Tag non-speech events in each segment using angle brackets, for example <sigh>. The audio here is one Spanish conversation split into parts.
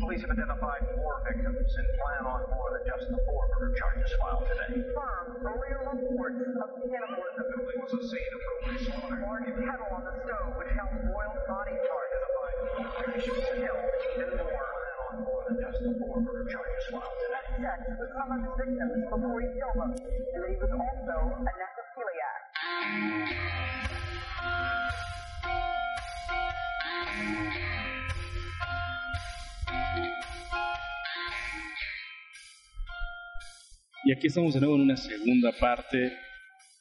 Police have identified more victims and plan on more than just the four murder charges filed today. Confirmed earlier reports of cannibalism. The building was a scene of brutal slaughter. Large kettle on the stove which held boiled body parts. Identified more victims Killed even more. plan on more than just the four murder charges filed today. Checked with some of his victims before he killed them, and that he was also a necrophiliac. Y aquí estamos de nuevo en una segunda parte,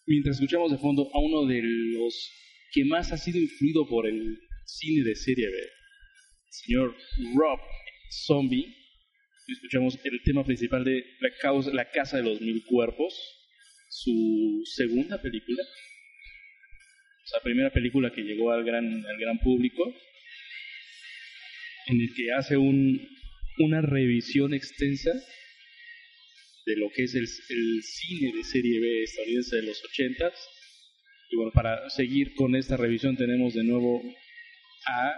mientras escuchamos de fondo a uno de los que más ha sido influido por el cine de serie B, el señor Rob Zombie. Escuchamos el tema principal de La, causa, la Casa de los Mil Cuerpos, su segunda película. La primera película que llegó al gran, al gran público, en el que hace un, una revisión extensa de lo que es el, el cine de serie B estadounidense de los 80 Y bueno, para seguir con esta revisión tenemos de nuevo a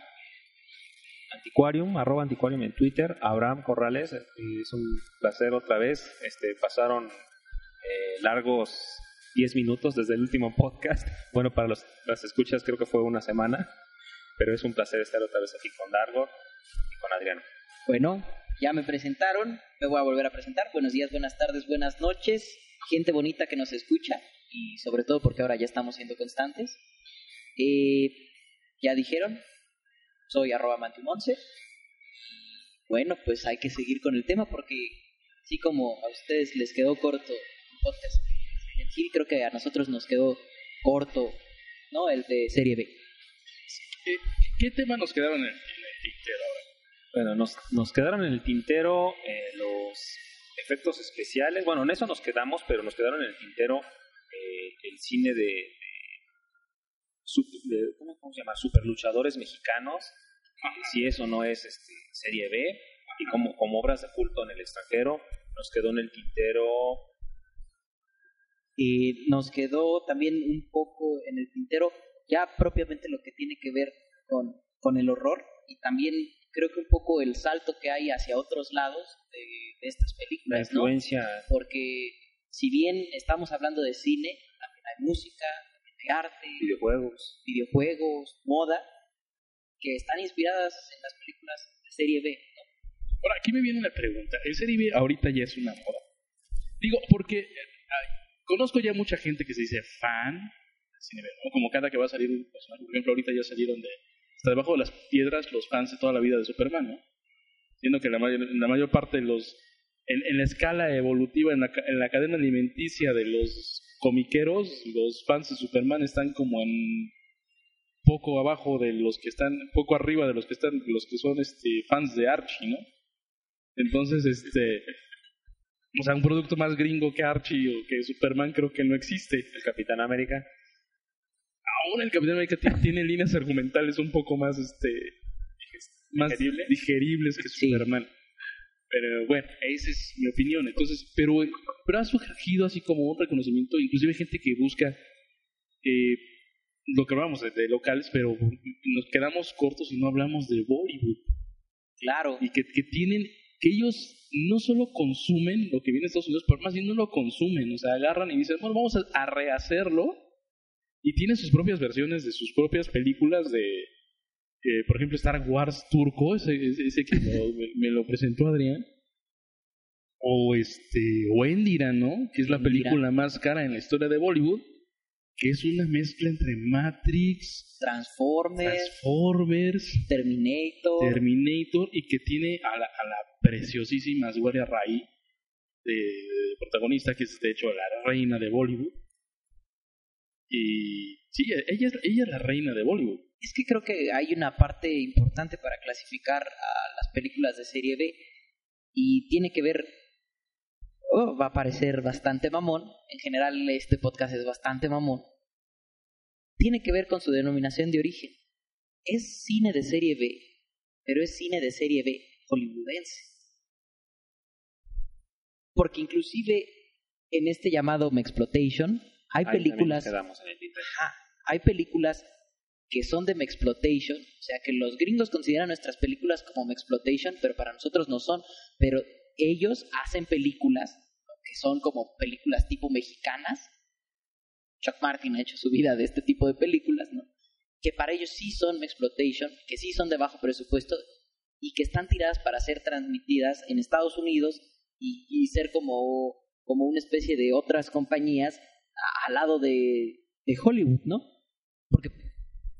Antiquarium, arroba Antiquarium en Twitter, Abraham Corrales, eh, es un placer otra vez, este, pasaron eh, largos 10 minutos desde el último podcast, <laughs> bueno, para los, las escuchas creo que fue una semana, pero es un placer estar otra vez aquí con Dargo y con Adriano. Bueno, ya me presentaron, me voy a volver a presentar. Buenos días, buenas tardes, buenas noches. Gente bonita que nos escucha y sobre todo porque ahora ya estamos siendo constantes. Eh, ya dijeron, soy arroba mantimonce. Bueno, pues hay que seguir con el tema porque así como a ustedes les quedó corto en sí, creo que a nosotros nos quedó corto, ¿no? El de serie B. ¿Qué, tema nos quedaron en, ahora? Bueno, nos, nos quedaron en el tintero eh, los efectos especiales. Bueno, en eso nos quedamos, pero nos quedaron en el tintero eh, el cine de, de, ¿cómo, se llama? Superluchadores mexicanos. eh, si eso no es este, serie B. Y como, como obras de culto en el extranjero, nos quedó en el tintero. Eh, nos quedó también un poco en el tintero ya propiamente lo que tiene que ver con, con el horror y también creo que un poco el salto que hay hacia otros lados de, de estas La películas, ¿no? influencia Porque si bien estamos hablando de cine, también hay música, hay arte, videojuegos. videojuegos, moda, que están inspiradas en las películas de serie B. ¿no? Ahora, aquí me viene una pregunta. ¿El serie B ahorita ya es una moda? Digo, porque eh, ay, conozco ya mucha gente que se dice fan del cine B, ¿no? Como cada que va a salir un personaje. Por ejemplo, ahorita ya salieron de... Hasta debajo de las piedras los fans de toda la vida de Superman, ¿no? Siendo que la mayor, la mayor parte de los... En, la escala evolutiva, en la, en la cadena alimenticia de los comiqueros, los fans de Superman están como en poco abajo de los que están, poco arriba de los que están, los que son este fans de Archie, ¿no? Entonces, este, o sea, un producto más gringo que Archie o que Superman creo que no existe. El Capitán América. Aún el Capitán América tiene, tiene líneas argumentales un poco más, este, más ¿Digerible? digeribles que Sí. Superman. Pero bueno, esa es mi opinión. Entonces, pero, pero ha surgido así como un reconocimiento, inclusive gente que busca eh, lo que hablamos de, de locales, pero nos quedamos cortos y no hablamos de Bollywood. Claro, y que, que tienen, que ellos no solo consumen lo que viene de Estados Unidos, pero más bien no lo consumen, o sea, agarran y dicen, bueno, vamos a, a rehacerlo, y tienen sus propias versiones de sus propias películas de, eh, por ejemplo, Star Wars turco, ese, ese, ese que lo- me, me lo presentó Adrián, o este, o Endira, ¿no? Que es la Endira. película más cara en la historia de Bollywood, que es una mezcla entre Matrix, Transformers, Transformers, Terminator, Terminator y que tiene a la, a la preciosísima Aishwarya Rai de, de protagonista, que es de hecho la reina de Bollywood. Y sí, ella es, ella es la reina de Bollywood. Es que creo que hay una parte importante para clasificar a las películas de serie B y tiene que ver, oh, va a parecer bastante mamón, en general este podcast es bastante mamón, tiene que ver con su denominación de origen. Es cine de serie B, pero es cine de serie B hollywoodense. Porque inclusive en este llamado Mexploitation hay Ahí películas nos quedamos en el tintero. Ajá. Hay películas que son de Mexploitation, o sea que los gringos consideran nuestras películas como Mexploitation, pero para nosotros no son, pero ellos hacen películas que son como películas tipo mexicanas. Chuck Martin ha hecho su vida de este tipo de películas, ¿no? Que para ellos sí son Mexploitation, que sí son de bajo presupuesto y que están tiradas para ser transmitidas en Estados Unidos y, y ser como, como una especie de otras compañías al lado de, de Hollywood, ¿no? Porque,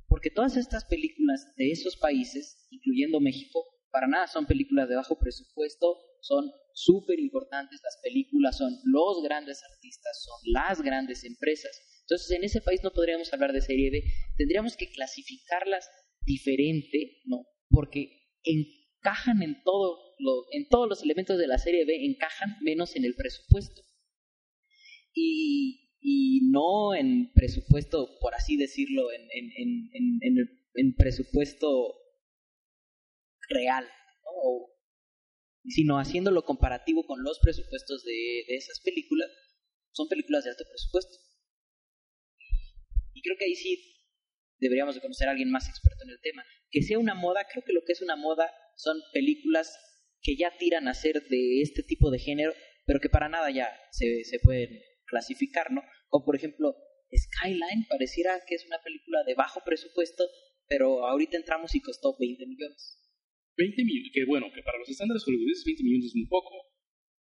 porque todas estas películas de esos países, incluyendo México, para nada son películas de bajo presupuesto, son súper importantes, las películas son los grandes artistas, son las grandes empresas. Entonces, en ese país no podríamos hablar de serie B, tendríamos que clasificarlas diferente, ¿no? Porque encajan en todo lo, en todos los elementos de la serie B, encajan menos en el presupuesto. Y, y no en presupuesto, por así decirlo, en, en, en, en, en, presupuesto real, sino haciéndolo comparativo con los presupuestos de, de esas películas, son películas de alto presupuesto. Y creo que ahí sí deberíamos de conocer a alguien más experto en el tema. Que sea una moda, creo que lo que es una moda son películas que ya tiran a ser de este tipo de género, pero que para nada ya se, se pueden clasificar, ¿no? Como por ejemplo, Skyline pareciera que es una película de bajo presupuesto, pero ahorita entramos y costó 20 millones. 20 millones, que bueno, que para los estándares hollywoodenses 20 millones es muy poco.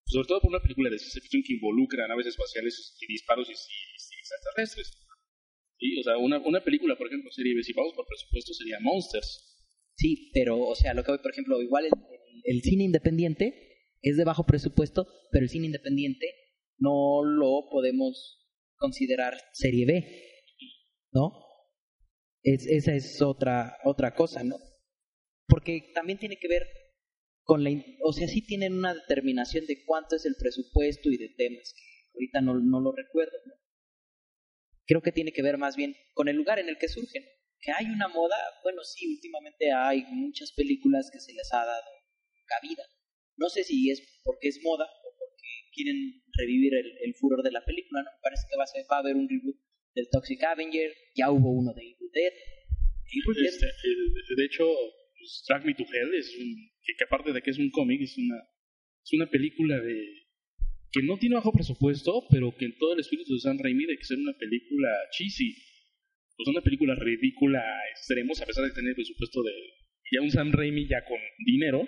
Sobre todo por una película de ciencia ficción que involucra naves espaciales y disparos y, y- y extraterrestres. Sí, o sea, una, una película, por ejemplo, serie B, si vamos por presupuesto, sería Monsters. Sí, pero, o sea, lo que voy, por ejemplo, igual el, el- el cine independiente es de bajo presupuesto, pero el cine independiente no lo podemos considerar serie B, ¿no? Es, esa es otra, otra cosa, ¿no? Porque también tiene que ver con la... O sea, sí tienen una determinación de cuánto es el presupuesto y de temas, que ahorita no, no lo recuerdo, ¿no? Creo que tiene que ver más bien con el lugar en el que surgen. Que hay una moda, bueno, sí, últimamente hay muchas películas que se les ha dado cabida. No sé si es porque es moda o porque quieren revivir el, el furor de la película, ¿no? Parece que va a, ser, va a haber un reboot del Toxic Avenger, ya hubo uno de Evil Dead. Evil Dead Este, el- de hecho, pues, Drag Me to Hell es un. Que, que aparte de que es un cómic, es una, es una película de. que no tiene bajo presupuesto, pero que en todo el espíritu de Sam Raimi de que ser una película cheesy. Pues una película ridícula a extremos, a pesar de tener presupuesto de. ya un Sam Raimi ya con dinero,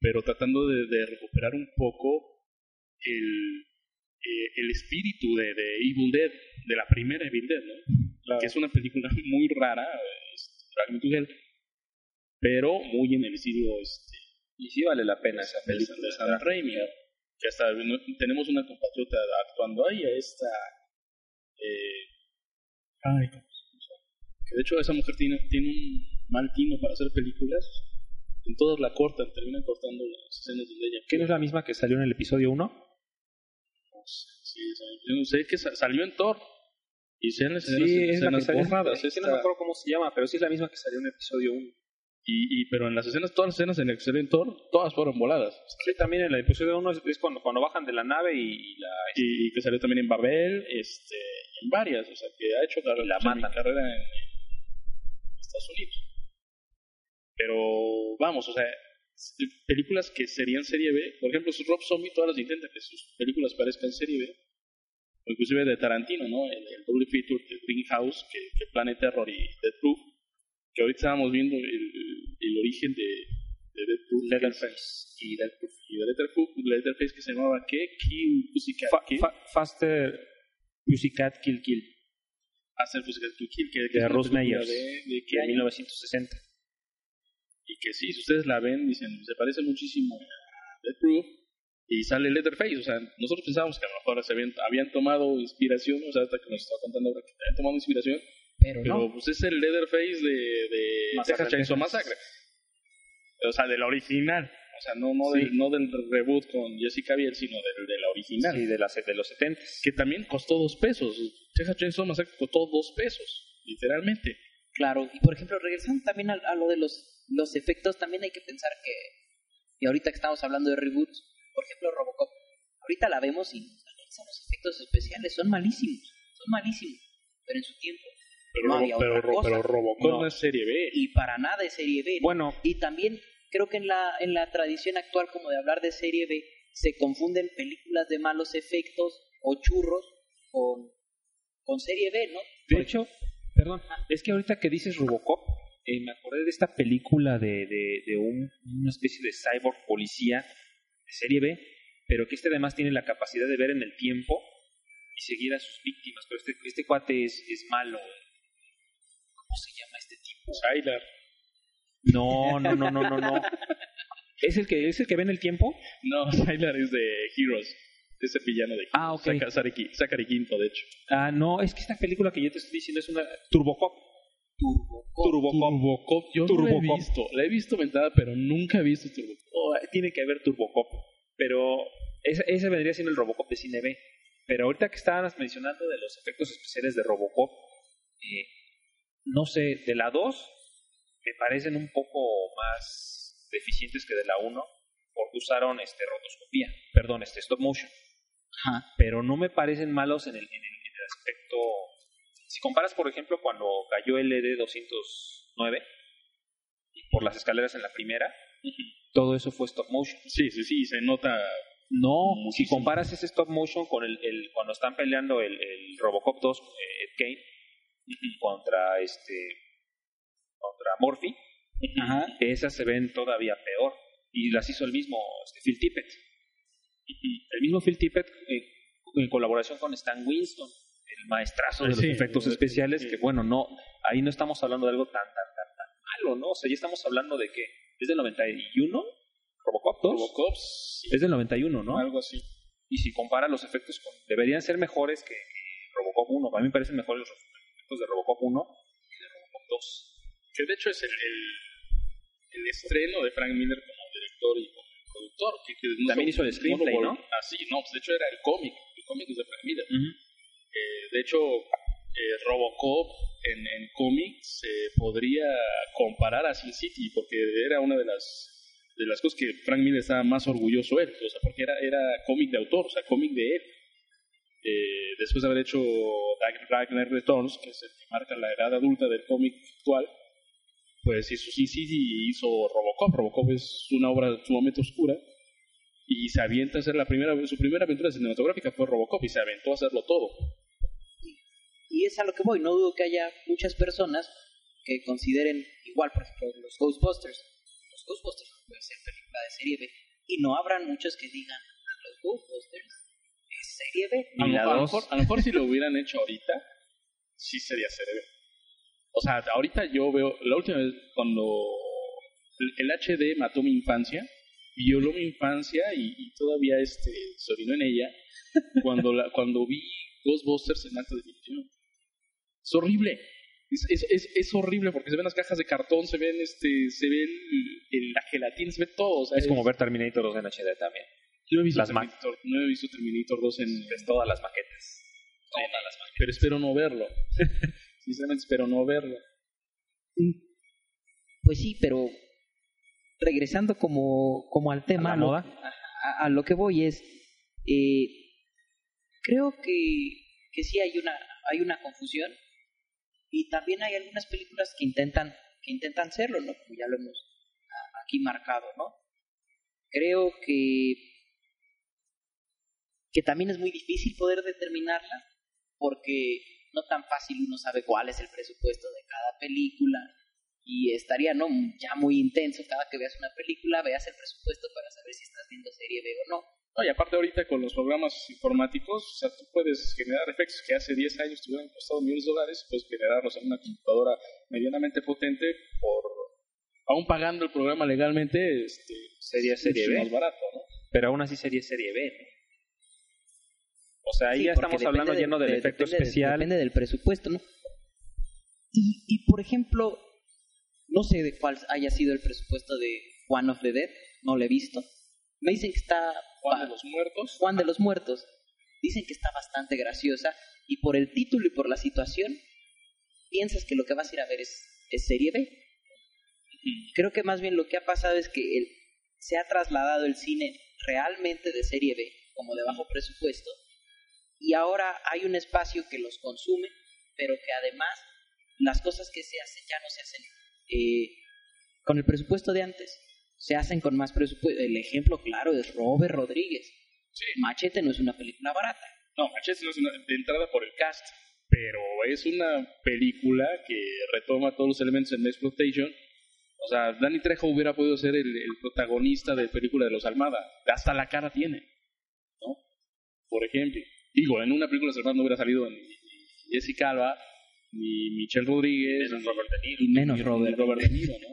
pero tratando de, de recuperar un poco el, eh, el espíritu de, de Evil Dead, de la primera Evil Dead, ¿no? que es una película <laughs> muy rara, es pero muy en el estilo este, Y sí vale la pena esa película. de Sam Raimi, ¿no? que hasta no- tenemos una compatriota actuando ahí, a esta... eh, ay, que de hecho esa mujer tiene, tiene un mal tino para hacer películas, en todas la cortan, terminan cortando las escenas donde ella ¿Quién es la misma que salió en el episodio 1? No sé, sí, no sé, que sa- salió en Thor. Y sean las Sí, escenas, la borradas. no me acuerdo cómo se llama, pero sí es la misma que salió en el episodio 1. y, y, pero en las escenas, todas las escenas en las que salió en Thor, todas fueron voladas. Sí, también en el episodio 1 es, es cuando, cuando bajan de la nave y la... Y, y que salió también en Babel, este, en varias. O sea, que ha hecho la mi matan. carrera en, en Estados Unidos. Pero vamos, o sea, películas que serían serie B. Por ejemplo, Rob Zombie todas las intenta que sus películas parezcan serie B. O inclusive de Tarantino, ¿no? El, el doble feature de Greenhouse, que, que Planet Terror y Death Proof. Que ahorita estábamos viendo el, el origen de, de Death Proof. Leatherface Y Death Proof. Y de Letterproof, Letterface que se llamaba ¿qué? Kill Pussycat Fa- Kill. fa- faster Pussycat Kill Kill Hacer Pussycat Kill Kill, que, que de Rose Meyers De, de qué de año? 1960. Y que sí, si ustedes la ven, dicen, se parece muchísimo a Death Proof. Y sale Letterface, o sea, nosotros pensábamos que a lo mejor se habían, habían tomado inspiración, o sea, hasta que nos está contando ahora que habían tomado inspiración, pero pero no. pues es el Leatherface de, de Masacre Texas Chainsaw Massacre. O sea, del original. O sea, no, no, Sí. del, no del reboot con Jessica Biel, sino del, de la original. Sí, de, las, de los 70. Que también costó dos pesos. Texas Chainsaw Massacre costó dos pesos, literalmente. Claro, y por ejemplo, regresando también a, a lo de los, los efectos, también hay que pensar que, y ahorita que estamos hablando de reboots, por ejemplo, Robocop, ahorita la vemos y los efectos especiales, son malísimos, son malísimos, pero en su tiempo Pero, no había pero, otra cosa. pero Robocop No. no es serie B. Y para nada es serie B. ¿no? Bueno, Y también creo que en la, en la tradición actual como de hablar de serie B se confunden películas de malos efectos o churros con, con serie B, ¿no? de hecho, perdón, es que ahorita que dices Robocop, eh, me acordé de esta película de, de, de un- una especie de cyborg policía de serie B, pero que este además tiene la capacidad de ver en el tiempo y seguir a sus víctimas. Pero este, este cuate es, es malo. ¿Cómo se llama este tipo? Tyler. No, no, no, no, no, no. ¿Es el que, es el que ve en el tiempo? No, <laughs> Tyler es de Heroes. Es el villano de. Ah, ok. Saca- Zachary Zachary Quinto, de hecho. Ah, no, es que esta película que yo te estoy diciendo es una Turbocop. Turbocop. Turbocop. Yo no la he Turbocop. visto. La he visto ventada, pero nunca he visto Turbocop. Oh, tiene que haber Turbocop. Pero ese, ese vendría siendo el Robocop de Cine B. Pero ahorita que estabas mencionando de los efectos especiales de Robocop, eh, no sé, de la 2 me parecen un poco más deficientes que de la 1 porque usaron este rotoscopía, perdón, este stop motion. Ajá. Pero no me parecen malos en el, en el, en el aspecto... Si comparas, por ejemplo, cuando cayó el E ED209 por las escaleras en la primera, todo eso fue stop motion. Sí, sí, sí, se nota. No, si comparas ese stop motion con el, el- cuando están peleando el, el Robocop 2 eh, Ed Kane contra este contra Morphy, esas se ven todavía peor y las hizo el mismo este, Phil Tippett. El mismo Phil Tippett eh, en colaboración con Stan Winston, el maestrazo de los Sí, efectos sí, especiales, sí. que bueno, no, ahí no estamos hablando de algo tan, tan, tan, tan malo, ¿no? O sea, ya estamos hablando de que es del 91, Robocop 2, Robocop, es del 91, ¿no? algo así. Y si compara los efectos, con, deberían ser mejores que, que Robocop 1. A mí me parecen mejores los efectos de Robocop 1 que de Robocop 2. Que de hecho es el, el, el estreno de Frank Miller como director y como productor. Que, que no También hizo el screenplay, ¿no? Ah, sí, no, pues de hecho era el cómic. El cómic es de Frank Miller. Eh, de hecho, eh, Robocop en, en cómics se podría comparar a Sin City porque era una de las de las cosas que Frank Miller estaba más orgulloso él, o sea, porque era, era cómic de autor, o sea, cómic de él. Eh, después de haber hecho Dark Returns, que es el que marca la edad adulta del cómic actual, pues hizo Sin City y hizo Robocop. Robocop es una obra sumamente oscura y se avienta a hacer la primera, su primera aventura cinematográfica fue Robocop y se aventó a hacerlo todo. Y es a lo que voy. No dudo que haya muchas personas que consideren igual, por ejemplo, los Ghostbusters. Los Ghostbusters no pueden ser película de serie B. Y no habrán muchos que digan, "Ah, los Ghostbusters es serie B. A lo, a mejor, a lo mejor si lo hubieran hecho ahorita, sí sería serie B. O sea, ahorita yo veo, la última vez cuando el, el HD mató mi infancia, violó mi infancia y, y todavía este, se orinó en ella, cuando, la, cuando vi Ghostbusters en alta definición. Es horrible. Es, es, es, es horrible porque se ven las cajas de cartón, se ven este, se ven la gelatina, se ve todo. o sea, Es como ver Terminator 2 en HD también. Yo no he visto las Terminator, no he visto Terminator 2 en, Ves todas las maquetas. todas las máquinas, pero espero no verlo. <laughs> Sinceramente espero no verlo. Pues sí, pero regresando como, como al tema, la lo- a, a lo que voy es, eh, creo que, que sí hay una, hay una confusión y también hay algunas películas que intentan, que intentan serlo, ¿no? Como ya lo hemos a- aquí marcado, ¿no? Creo que, que también es muy difícil poder determinarla porque no tan fácil uno sabe cuál es el presupuesto de cada película y estaría no ya muy intenso cada que veas una película veas el presupuesto para saber si estás viendo serie B o no No, y aparte ahorita con los programas informáticos, o sea, tú puedes generar efectos que hace 10 años te hubieran costado millones de dólares, puedes generarlos en una computadora medianamente potente por aún pagando el programa legalmente, este, Sería serie B. más barato, ¿no? Pero aún así sería serie B, ¿no? O sea, ahí Sí, ya porque estamos hablando de- lleno del de- efecto depende de- especial. depende del presupuesto no y, y por ejemplo no sé de cuál haya sido el presupuesto de One of the Dead no lo he visto me dicen que está Juan de los Muertos, Juan de los Muertos. Dicen que está bastante graciosa y por el título y por la situación piensas que lo que vas a ir a ver es, es serie B. Creo que más bien lo que ha pasado es que el- se ha trasladado el cine realmente de serie B, como de bajo presupuesto, y ahora hay un espacio que los consume, pero que además las cosas que se hacen ya no se hacen eh, con el presupuesto de antes, se hacen con más presupuesto. El ejemplo claro es Robert Rodríguez. Sí. Machete no es una película barata. No, Machete no es una, de entrada por el cast, pero es una película que retoma todos los elementos en exploitation. O sea, Danny Trejo hubiera podido ser el, el protagonista de película de los Almada. Hasta la cara tiene, ¿no? Por ejemplo. Digo, en una película Almada no hubiera salido ni, ni Jessica Alba, ni Michelle Rodríguez, Menos ni Robert De Niro. Y menos ni Robert. Robert De Niro, ¿no?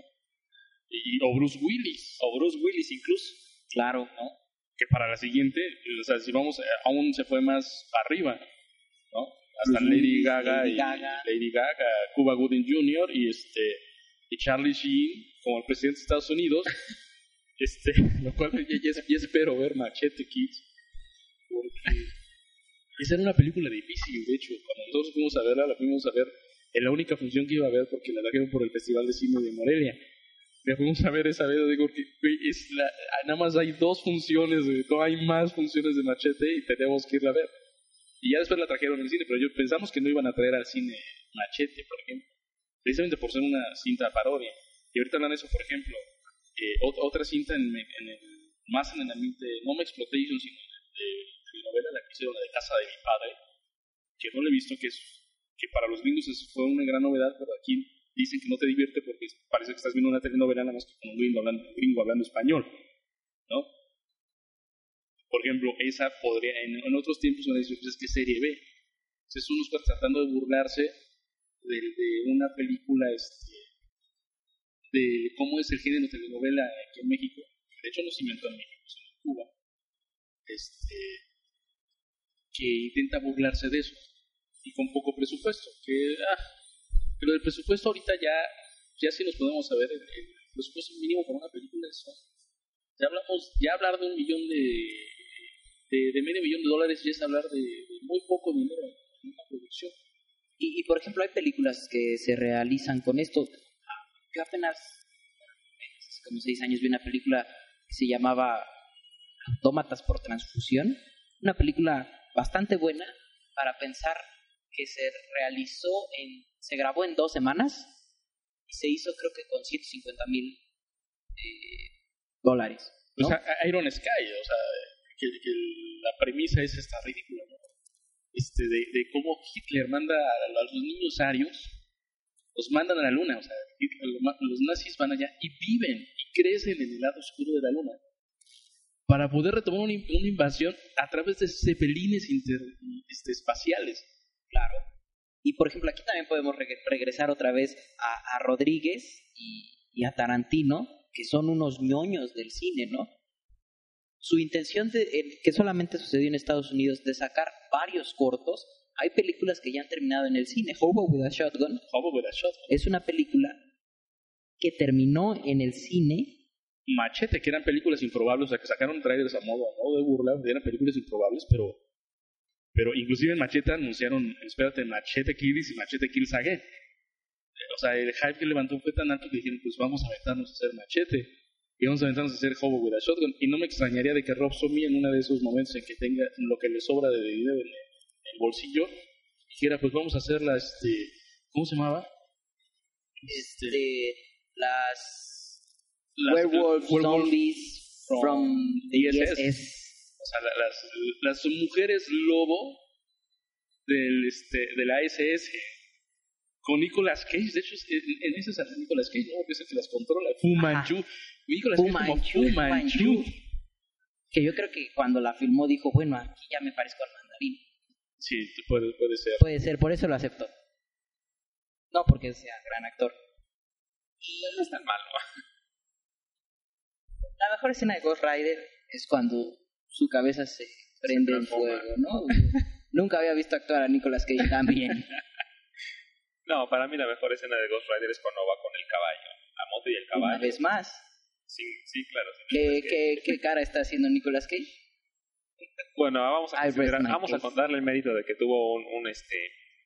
Y, o Bruce Willis. O Bruce Willis incluso. Claro. ¿no? Que para la siguiente, o sea, si vamos, eh, aún se fue más arriba, ¿no? Hasta Bruce Lady Willis, Gaga Lady y Gaga. Lady Gaga, Cuba Gooding Jr. y este y Charlie Sheen como el presidente de Estados Unidos, <laughs> este, lo cual ya, ya- ya espero ver Machete Kids, porque esa era una película difícil, de hecho, cuando nosotros fuimos a verla, la fuimos a ver en la única función que iba a ver porque la trajeron por el Festival de Cine de Morelia. La fuimos a ver esa vez, digo que es la, nada más hay dos funciones, no hay más funciones de Machete y tenemos que irla a ver. Y ya después la trajeron al cine, pero yo pensamos que no iban a traer al cine Machete, por ejemplo, precisamente por ser una cinta parodia. Y ahorita hablan eso, por ejemplo, eh, ot- otra cinta en, en el, más en el ambiente, no me exploitation, sino de, de novela, la que hicieron, la de Casa de mi Padre, que no le he visto, que es que para los es- fue una gran novedad, pero aquí dicen que no te divierte porque parece que estás viendo una telenovela nada más que con un gringo hablando, gringo hablando español, ¿no? Por ejemplo, esa podría, en, otros tiempos una dice, pues es que serie B. Entonces uno está tratando de burlarse de, de una película este, de cómo es el género telenovela aquí en México. De hecho no se inventó en México, sino en Cuba. Este, que intenta burlarse de eso y con poco presupuesto. Que, ah, pero el presupuesto ahorita ya, ya si nos podemos saber, el, presupuesto mínimo para una película es ya hablamos, ya hablar de un millón de, de, medio millón de dólares ya es hablar de, de muy poco dinero en una producción. Y, y, por ejemplo, hay películas que se realizan con esto. Yo apenas, hace como seis años, vi una película que se llamaba Autómatas por Transfusión. Una película bastante buena para pensar que se realizó en, se grabó en dos semanas y se hizo creo que con 150 mil eh, dólares. ¿no? O sea, Iron Sky, o sea, que, la premisa es esta ridícula, ¿no? Este, de, cómo Hitler manda a los niños arios, los mandan a la luna, o sea, los nazis van allá y viven y crecen en el lado oscuro de la luna para poder retomar una, una invasión a través de cepelines este, espaciales. Claro. Y por ejemplo, aquí también podemos reg regresar otra vez a, a Rodríguez y, y, a Tarantino, que son unos ñoños del cine, ¿no? Su intención, de, eh, que solamente sucedió en Estados Unidos, de sacar varios cortos. Hay películas que ya han terminado en el cine. Hobo with a Shotgun. Hobo with a Shotgun. Es una película que terminó en el cine Machete, que eran películas improbables, o sea, que sacaron trailers a modo, a modo de burla, eran películas improbables, pero, pero inclusive en Machete anunciaron, espérate, Machete Kills y Machete Kills Again. O sea, el hype que levantó fue tan alto que dijeron, pues vamos a aventarnos a hacer Machete, y vamos a aventarnos a hacer Hobo with a Shotgun, y no me extrañaría de que Rob Zombie en uno de esos momentos en que tenga lo que le sobra de dinero en el bolsillo, dijera, pues vamos a hacer la, este, ¿cómo se llamaba? Este, las las, werewolf zombies from, from the ISS. ISS. O sea, las, las mujeres lobo del, este, de la SS con Nicolas Cage. De hecho, en, en ese sale Nicolas Cage, ¿no? Que es el que las controla. Fu Manchu. Nicolas Fu Cage Manchu, como Fu Manchu. Manchu. Que yo creo que cuando la filmó dijo, bueno, aquí ya me parezco al mandarín. Sí, puede, puede ser. Puede ser, por eso lo acepto. No porque sea gran actor. Y no es tan malo. La mejor escena de Ghost Rider es cuando su cabeza se prende en fuego, ¿no? <laughs> Nunca había visto actuar a Nicolas Cage tan bien. <laughs> No, para mí la mejor escena de Ghost Rider es cuando va con el caballo, la moto y el caballo. Una vez más. Sí, sí claro. ¿Qué, qué, ¿Qué cara está haciendo Nicolas Cage? Bueno, vamos a, vamos a contarle el mérito de que tuvo un, un, este,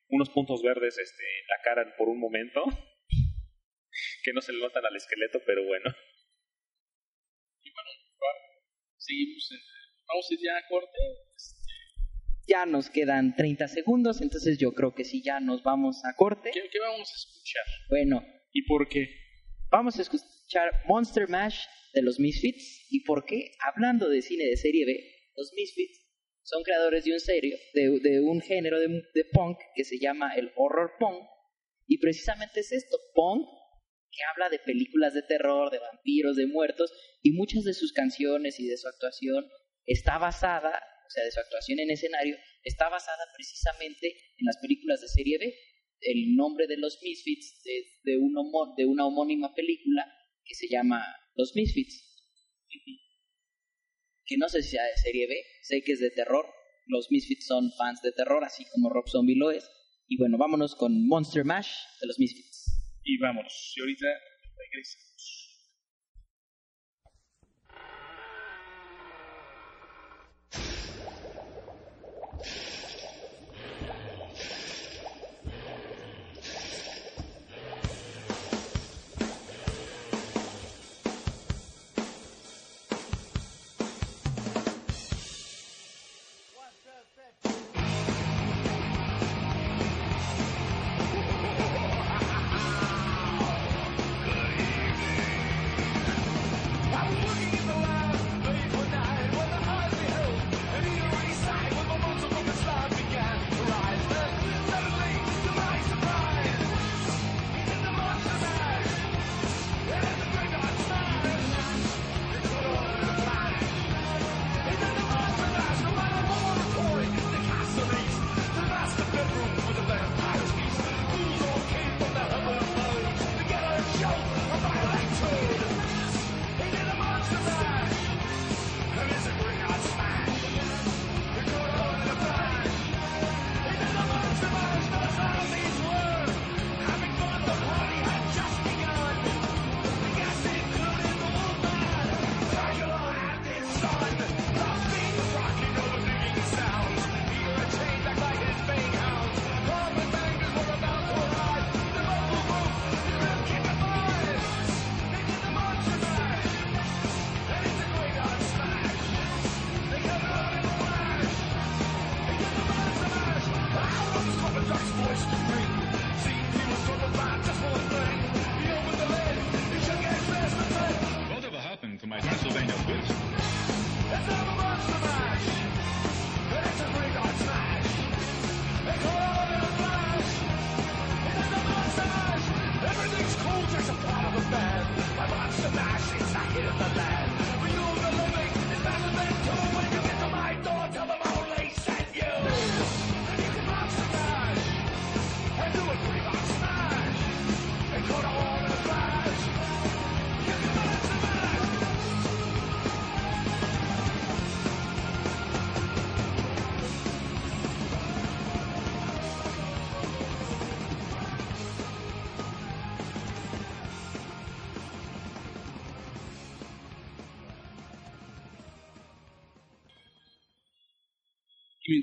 unos puntos verdes este, la cara por un momento, <laughs> que no se le notan al esqueleto, pero bueno. Seguimos. En, vamos a ir ya a corte. Este, Ya nos quedan 30 segundos, entonces yo creo que sí, ya nos vamos a corte. ¿Qué, qué vamos a escuchar? Bueno, ¿Y por qué? vamos a escuchar Monster Mash de los Misfits. ¿Y por qué? Hablando de cine de serie B, los Misfits son creadores de un, serio, de, de un género de, de punk que se llama el horror punk. Y precisamente es esto, punk, que habla de películas de terror, de vampiros, de muertos, y muchas de sus canciones y de su actuación está basada, o sea, de su actuación en escenario, está basada precisamente en las películas de serie B. El nombre de los Misfits de, de, una homónima película que se llama Los Misfits. Que no sé si sea de serie B, sé que es de terror. Los Misfits son fans de terror, así como Rob Zombie lo es. Y bueno, vámonos con Monster Mash de los Misfits. Y vámonos. Y ahorita regresamos. Whatever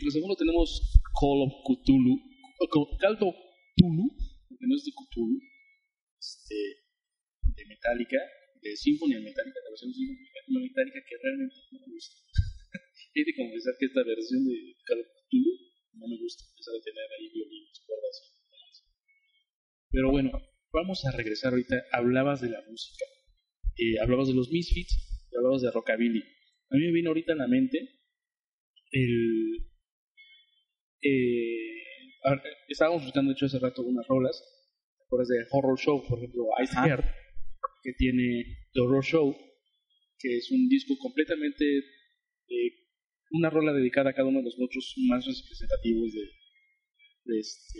Mientras segundo tenemos Call of Cthulhu, co- Call of Cthulhu, que no es de Cthulhu, este, de Metallica, de Symphony Metallica, la versión de Metallica que realmente no me gusta. <laughs> He de confesar que esta versión de Call of Cthulhu no me gusta, a pesar de tener ahí violines, cuerdas. Pero bueno, vamos a regresar ahorita. Hablabas de la música, eh, hablabas de los Misfits, hablabas de Rockabilly. A mí me vino ahorita en la mente el... Eh, estábamos buscando, de hecho, hace rato unas rolas. ¿Te acuerdas de Horror Show, por ejemplo, Ice. Heart, que tiene The Horror Show, que es un disco completamente... eh, una rola dedicada a cada uno de los monstruos más representativos de, de, este,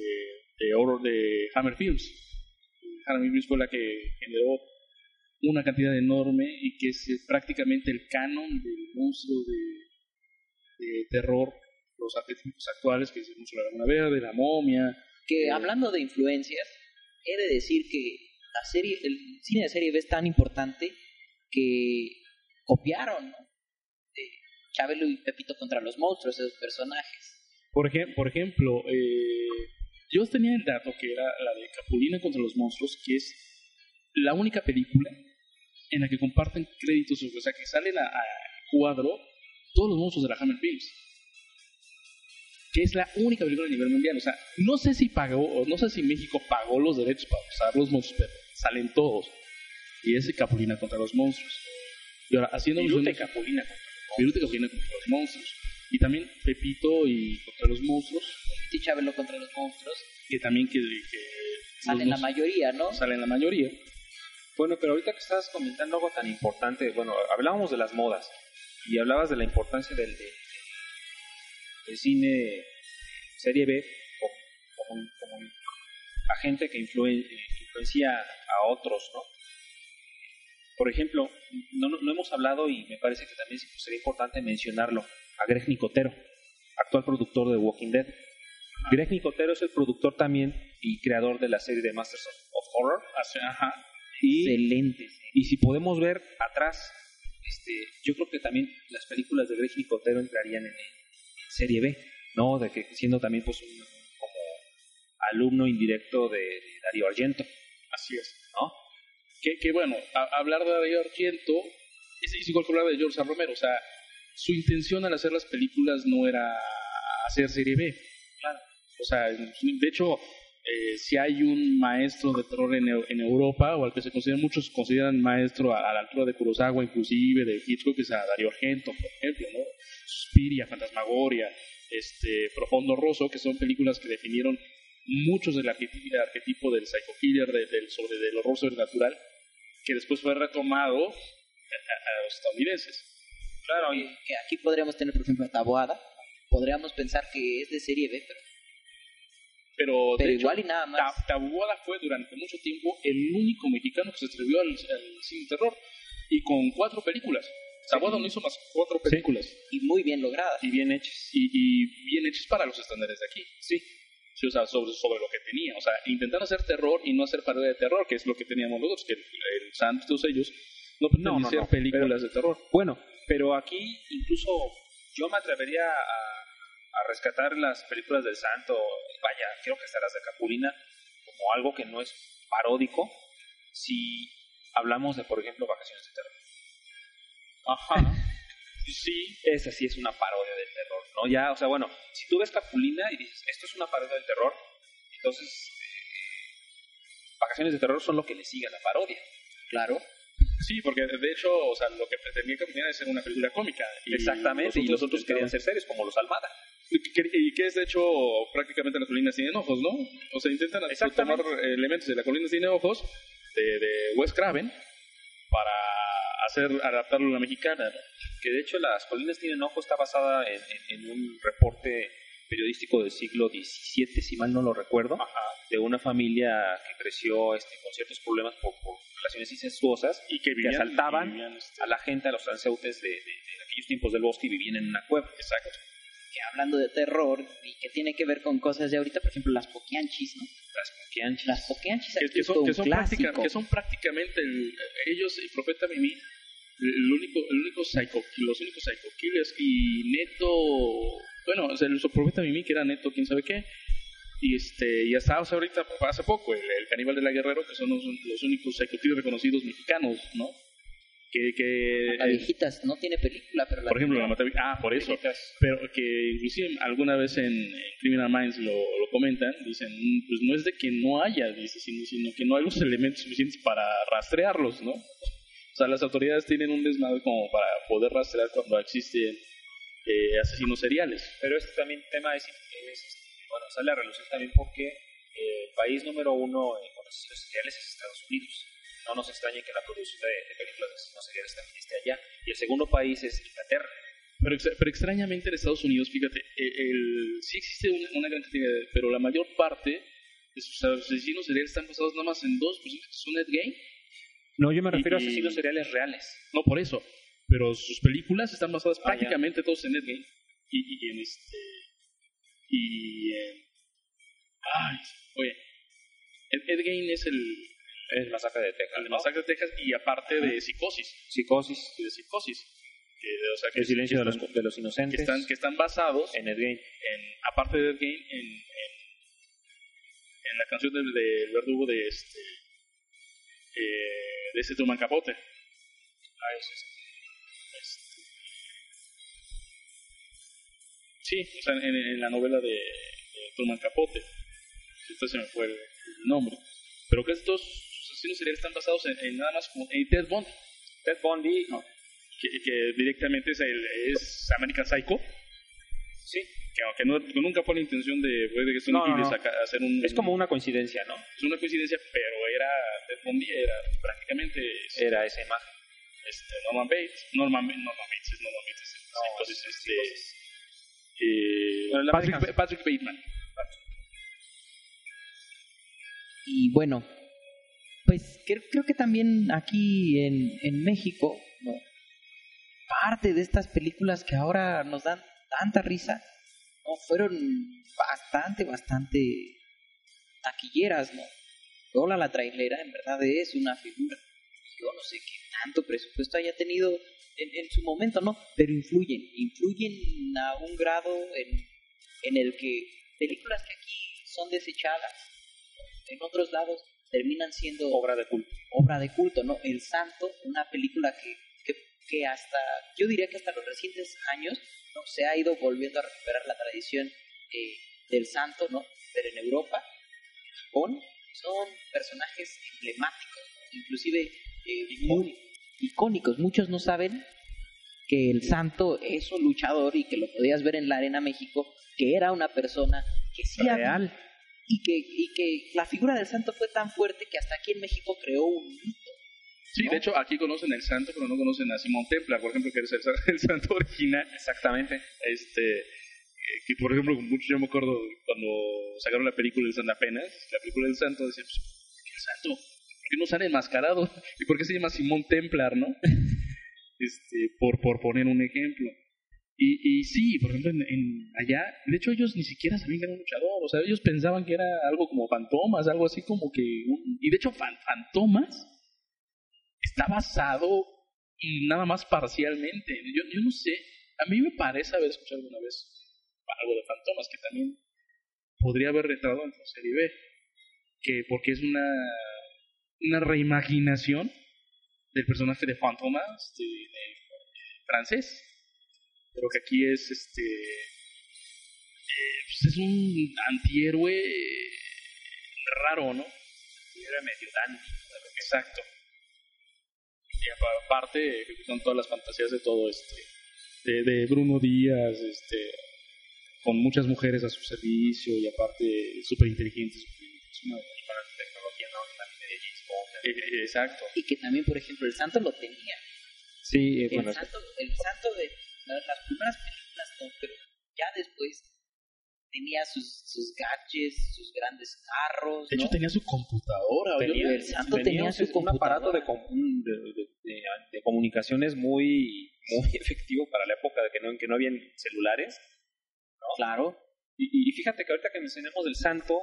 de horror de Hammer Films. Hammer Films fue la que generó una cantidad enorme y que es eh, prácticamente el canon del monstruo de, de terror, los arquetipos actuales, que es el monstruo de la luna verde, la momia. Que Eh. hablando de influencias, he de decir que la serie, el cine de serie B es tan importante que copiaron, ¿no? Chabelo y Pepito contra los monstruos, esos personajes. Por, ejem- por ejemplo, eh, yo tenía el dato que era la de Capulina contra los monstruos, que es la única película en la que comparten créditos, o sea, que salen a, a cuadro todos los monstruos de la Hammer Films. Que es la única película a nivel mundial. O sea, no sé si pagó, o no sé si México pagó los derechos para usar los monstruos, pero salen todos. Y ese Capulina contra los monstruos. Y ahora, haciendo Viruta y alusión- Capulina. Viruta y Capulina contra los monstruos. Y también Pepito y contra los monstruos, Y Chabelo contra los monstruos. que también que, que Salen la los mayoría, ¿no? monstruos salen la mayoría. Bueno, pero ahorita que estás comentando algo tan importante, bueno, hablábamos de las modas y hablabas de la importancia del, de- del cine serie B como, como, como agente que influen- influencia a otros, ¿no? Por ejemplo, no, no- hemos hablado y me parece que también sería importante mencionarlo, a Greg Nicotero, actual productor de Walking Dead. Greg Nicotero es el productor también y creador de la serie de Masters of, Horror. Ajá. Y Excelente. y si podemos ver atrás, este, yo creo que también las películas de Greg Nicotero entrarían en, en serie B, ¿no? De que siendo también pues un, como alumno indirecto de, de Darío Argento, Así es. ¿no? Que, que bueno, a- hablar de Darío Argento es, es igual que hablar de George A. Romero. O sea, su intención al hacer las películas no era hacer serie B. Claro. O sea, de hecho, eh, si hay un maestro de terror en, en Europa, o al que se considera, muchos consideran maestro a, a la altura de Kurosawa, inclusive de Hitchcock, que es a Darío Argento, por ejemplo, ¿no? Suspiria, Fantasmagoria, este, Profondo Rosso, que son películas que definieron muchos del arquetipo, del del psycho killer, de- del, sobre, del horror sobrenatural, que después fue retomado a, a- a los estadounidenses. Claro, y que aquí podríamos tener, por ejemplo, a Taboada. Podríamos pensar que es de serie B, pero, Pero, pero de hecho, igual y nada más. Ta- Taboada fue durante mucho tiempo el único mexicano que se atrevió al, al cine terror y con cuatro películas. Taboada no hizo más cuatro películas Y muy bien lograda. Y bien hechas. y, y bien hechas para los estándares de aquí. Sí. Sí, o sea, sobre, sobre lo que tenía. O sea, intentar hacer terror y no hacer parodia de terror, que es lo que teníamos nosotros, que el, el Santos, todos ellos, no pretenden No, no, ser no, películas de terror. Bueno, pero aquí incluso yo me atrevería a, a rescatar las películas del Santo, vaya, creo que hasta las de Capulina, como algo que no es paródico, si hablamos de, por ejemplo, Vacaciones de Terror. Ajá. Sí, Esa sí es una parodia del terror, ¿no? Ya, o sea, bueno, si tú ves Capulina y dices, esto es una parodia del terror, entonces eh, Vacaciones de Terror son lo que le sigue a la parodia. Claro. sí, porque de hecho, o sea, lo que pretendía Capulina es ser una película cómica. Y Exactamente, y los otros querían ser serios, como los Almada. Y que- es de hecho prácticamente las colinas tienen ojos, ¿no? O sea, intentan tomar elementos de la colina tiene ojos de, de Wes Craven para hacer adaptarlo a la mexicana, ¿no? que de hecho Las Colinas Tienen Ojo está basada en, en- en un reporte periodístico del siglo XVII, si mal no lo recuerdo, de una familia que creció este, con ciertos problemas por, por relaciones incestuosas Y que que vivían, asaltaban y vivían, este, a la gente, a los transeúntes de, de- de aquellos tiempos del bosque y vivían en una cueva. Exacto. Que hablando de terror y que tiene que ver con cosas de ahorita, por ejemplo, las poquianchis, ¿no? Las poquianchis. Las poquianchis Que, son, que, son práctica- que son prácticamente el- ellos y Profeta Mimi el único el único psycho, los únicos psycho killers y Neto bueno o sea, el Profeta Mimi que era Neto quién sabe qué y este y hasta ahorita hace poco el, el caníbal de la Guerrero que son los, los únicos killers reconocidos mexicanos no que, que La viejitas no tiene película, pero la por ejemplo la Matavi- ah por eso pero que inclusive alguna vez en, Criminal Minds lo, lo comentan, dicen, "Mm, pues no es de que no haya, dice, sino, sino que no hay los elementos suficientes para rastrearlos, ¿no? O sea, las autoridades tienen un desmadre como para poder rastrear cuando existen eh, asesinos seriales. Pero este también tema es, es, bueno, sale a relucir también porque eh, el país número uno en con asesinos seriales es Estados Unidos. No nos extrañe que la producción de, de películas de asesinos seriales también esté allá. Y el segundo país es Inglaterra. Pero, pero extrañamente en Estados Unidos, fíjate, eh, el, sí existe una, una gran cantidad, de- pero la mayor parte de sus asesinos seriales están basados nada más en dos personas que son Ed Gein. No, yo me refiero a asesinos seriales reales. No, por eso. Pero sus películas están basadas Ah, ya. prácticamente todos en Ed Gein. Y, y en este. Y en. Ay, oye. Ed, Ed Gein es el, Es Masacre de Texas. el de ¿no? Masacre de Texas y aparte de Psicosis. Psicosis. Y de Psicosis. Que, o sea, que, El silencio de que los, están, de los que inocentes. están, que están basados en Ed Gein. en, aparte de Ed Gein, en, en, en la canción del, del verdugo de este. eh, de ese Truman Capote. Ah, es. Este, Sí, o sea, en, en la novela de, de Truman Capote. Este se me fue el, el nombre. Pero que estos asesinos seriales están basados en, en nada más como en Ted Bundy, Ted Bundy, que, que directamente es, el, es American Psycho, sí, que aunque no, que nunca fue la intención de, No, no, hacer un... es como una coincidencia, ¿no? es una coincidencia, pero era Ted Bundy, era prácticamente este, Era esa imagen. este, Norman Bates, Norman, Norman Bates, es Norman Bates, es, No, entonces es- este, es- eh, Bueno, Patrick, Patrick Bateman. Y bueno, pues creo, creo que también aquí en, en México, ¿no? parte de estas películas que ahora nos dan tanta risa, ¿no? fueron bastante, bastante taquilleras, ¿no? Lola la trailera en verdad es una figura. Yo no sé qué tanto presupuesto haya tenido en, en su momento, ¿no? Pero influyen, influyen a un grado en, en el que películas que aquí son desechadas, en otros lados terminan siendo Obra de culto. obra de culto, ¿no? El Santo, una película que, que, que hasta, yo diría que hasta los recientes años, ¿no? Se ha ido volviendo a recuperar la tradición eh, del Santo, ¿no? Pero en Europa, en Japón, son personajes emblemáticos, ¿no? inclusive eh, muy icónicos. Muchos no saben que el Santo es un luchador y que lo podías ver en la Arena México, que era una persona que sí había- Real. Y que, y que la figura del santo fue tan fuerte que hasta aquí en México creó un mito. Sí, ¿no? de hecho aquí conocen el santo, pero no conocen a Simón Templar, por ejemplo, que es el, sa- <laughs> el santo original. Exactamente. Este, eh, que por ejemplo, mucho yo me acuerdo cuando sacaron la película del Santo apenas, la película del santo, decía, pues, ¿por qué el santo? ¿Por qué no sale enmascarado? <laughs> ¿Y por qué se llama Simón Templar, no? <laughs> este, por, por poner un ejemplo. Y, y sí, por ejemplo, en, en allá, de hecho ellos ni siquiera sabían que era un luchador, o sea, ellos pensaban que era algo como fantomas, algo así como que... un- y de hecho, fan- fantomas está basado nada más parcialmente. Yo, yo no sé, a mí me parece haber escuchado alguna vez algo de fantomas que también podría haber retratado en serie B, que porque es una, una reimaginación del personaje de fantomas de francés, pero que aquí es este eh, pues es un antihéroe raro, ¿no? Era medio dandy. Exacto. Y apa- aparte, son todas las fantasías de todo este. De, de Bruno Díaz, este. Con muchas mujeres a su servicio y aparte súper inteligente. Es una tecnología, ¿no? Eh, eh, Exacto. Y que también, por ejemplo, el santo lo tenía. Sí, eh, El, bueno, santo, el santo de la- las primeras películas, no, pero ya después tenía sus, sus gadgets, sus grandes carros. De hecho, ¿no? tenía su computadora. Tenía- el santo tenía su un aparato computadora. de, de, de- de- de comunicaciones muy, muy <laughs> efectivo para la época de que no, que no habían celulares. Claro. Y, y- y fíjate que ahorita que mencionamos del santo,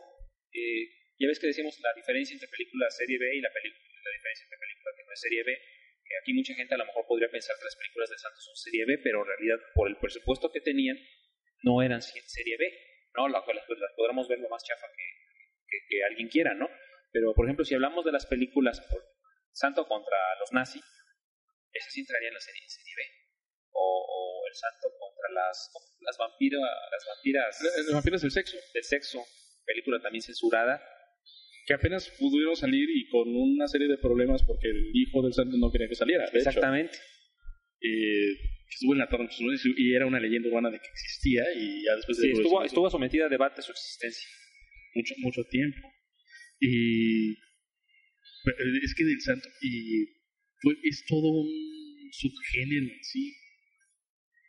eh, ya ves que decimos la diferencia entre película serie B y la, película, la diferencia entre película que no es serie B. Aquí mucha gente a lo mejor podría pensar que las películas del santo son serie B, pero en realidad por el presupuesto que tenían no eran serie B. ¿no? La- Las, las podremos ver lo más chafa que, que- que alguien quiera, ¿no? Pero por ejemplo, si hablamos de las películas por Santo contra los nazis, esas sí entrarían en la serie, serie B. O, o el santo contra las, las, vampira, las vampiras Las vampiras del sexo. del sexo, película también censurada. Que apenas pudieron salir y con una serie de problemas porque el hijo del santo no quería que saliera. De hecho. Exactamente. eh, estuvo en la torre y era una leyenda urbana de que existía y ya después de Sí, estuvo, estuvo sometida a debate su existencia. mucho mucho tiempo y pero es que del santo y fue, es todo un subgénero en sí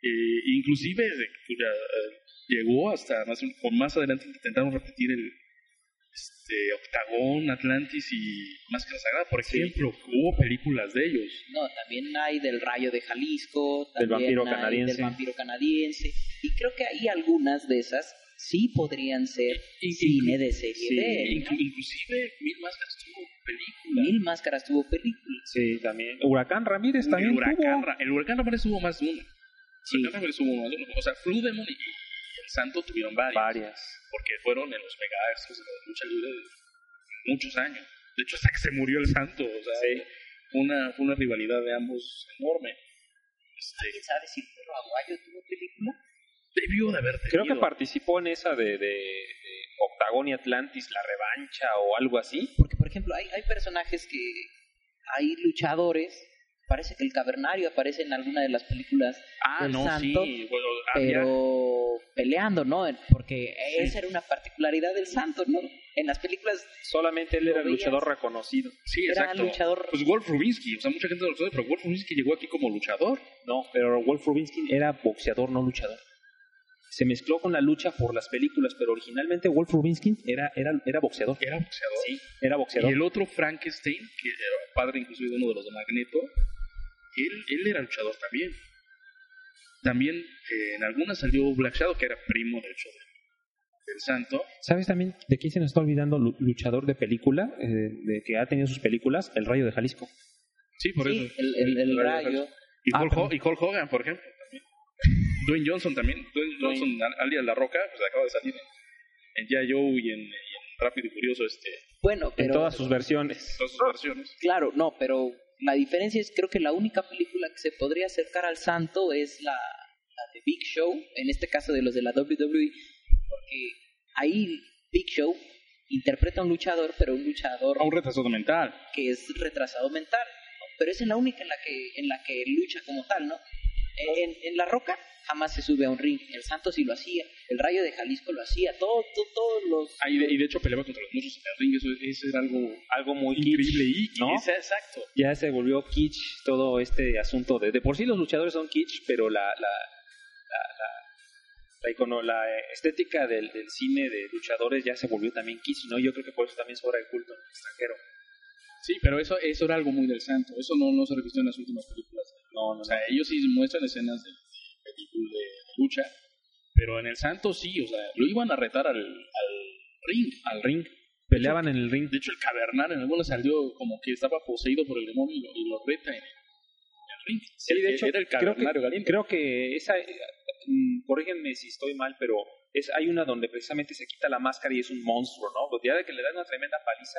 Eh, inclusive pues, ya, eh, llegó hasta más más adelante intentaron repetir el este Octagón Atlantis y Máscara Sagrada por ejemplo hubo películas de ellos No, también hay del Rayo de Jalisco, Del también vampiro hay canadiense. del vampiro canadiense. Y creo que ahí algunas de esas sí podrían ser cine de serie Sí, B. ¿no? inclu- inclusive Mil Máscaras tuvo película Mil Máscaras tuvo películas. Sí, también. Huracán Ramírez también el huracán, tuvo. Ra- el huracán Ramírez hubo más de uno. Sí. El huracán Ramírez hubo más de uno. O sea, Blue Demon y, y el Santo tuvieron varias. Varias. Porque fueron en los mega extras de la lucha libre de muchos años. De hecho, hasta que se murió el Santo. O sea, Sí. fue una, una rivalidad de ambos enorme. Este, ¿Alguien sabe si el perro aguayo tuvo película? Debió de haber Creo que tenido. participó en esa de, de, de Octagon y Atlantis, la revancha o algo así. Porque, por ejemplo, hay, hay personajes que. Hay luchadores. Parece que el cavernario aparece en alguna de las películas Ah, del no, santo, sí. Bueno, había- pero peleando, ¿no? Porque esa era una particularidad del santo, ¿no? En las películas Solamente él era el luchador reconocido. Sí, era exacto. luchador. Pues Wolf Rubinsky, o sea, mucha gente lo sabe, pero Wolf Rubinsky llegó aquí como luchador. No, pero Wolf Rubinsky era boxeador, no luchador. Se mezcló con la lucha por las películas, pero originalmente Wolf Rubinsky era, era, era boxeador. Era boxeador. Sí, era Y boxeador. el otro Frankenstein, que era padre inclusive de uno de los de Magneto, él, él era luchador también. También eh, en algunas salió Black Shadow, que era primo de hecho del, del santo. ¿Sabes también de quién se nos está olvidando lu- luchador de película, eh, de que ha tenido sus películas? El Rayo de Jalisco. Sí, por Sí, eso. el, el, el rayo. Y, Ah, Hulk, pero- y Hulk Hogan, por ejemplo, también. Dwayne Johnson también. Dwayne Johnson, al- alias La Roca, pues acaba de salir en, en G.I. Joe y en, y en Rápido y Furioso, este, Bueno, En pero. todas sus versiones. todas sus versiones. Claro, no, pero la diferencia es creo que la única película que se podría acercar al santo es la, la de Big Show, en este caso de los de la WWE, porque ahí Big Show interpreta a un luchador, pero un luchador A un retrasado mental. que es retrasado mental, ¿no? pero es en la única en la que en la que lucha como tal, ¿no? En, en La Roca jamás se sube a un ring, el Santo sí lo hacía, el Rayo de Jalisco lo hacía, todo, todo- todos los Ah, y, de, y de hecho peleaba contra los monstruos en el ring, eso, eso era algo Algo muy increíble. kitsch, Y, ¿no? exacto. Ya se volvió kitsch todo este asunto. De, de por sí los luchadores son kitsch, pero la, la, la, la, la icono- la, estética del, del cine de luchadores ya se volvió también kitsch, ¿no? Yo creo que por eso también sobra el culto en el extranjero. Sí, pero eso, eso era algo muy del santo. Eso no, no se repitió en las últimas películas. No, no, o sea, ellos sí muestran escenas de, de película de, de lucha, pero en el santo sí, o sea, lo iban a retar al, al ring. Al ring. Peleaban en el ring. De hecho, el cavernario en algunos salió como que estaba poseído por el demonio y lo, y lo reta en el, el ring. Sí, de hecho, era el creo que, cavernario Galindo. creo que esa, mm, corrígenme si estoy mal, pero es, hay una donde precisamente se quita la máscara y es un monstruo, ¿no? Ya de que le dan una tremenda paliza,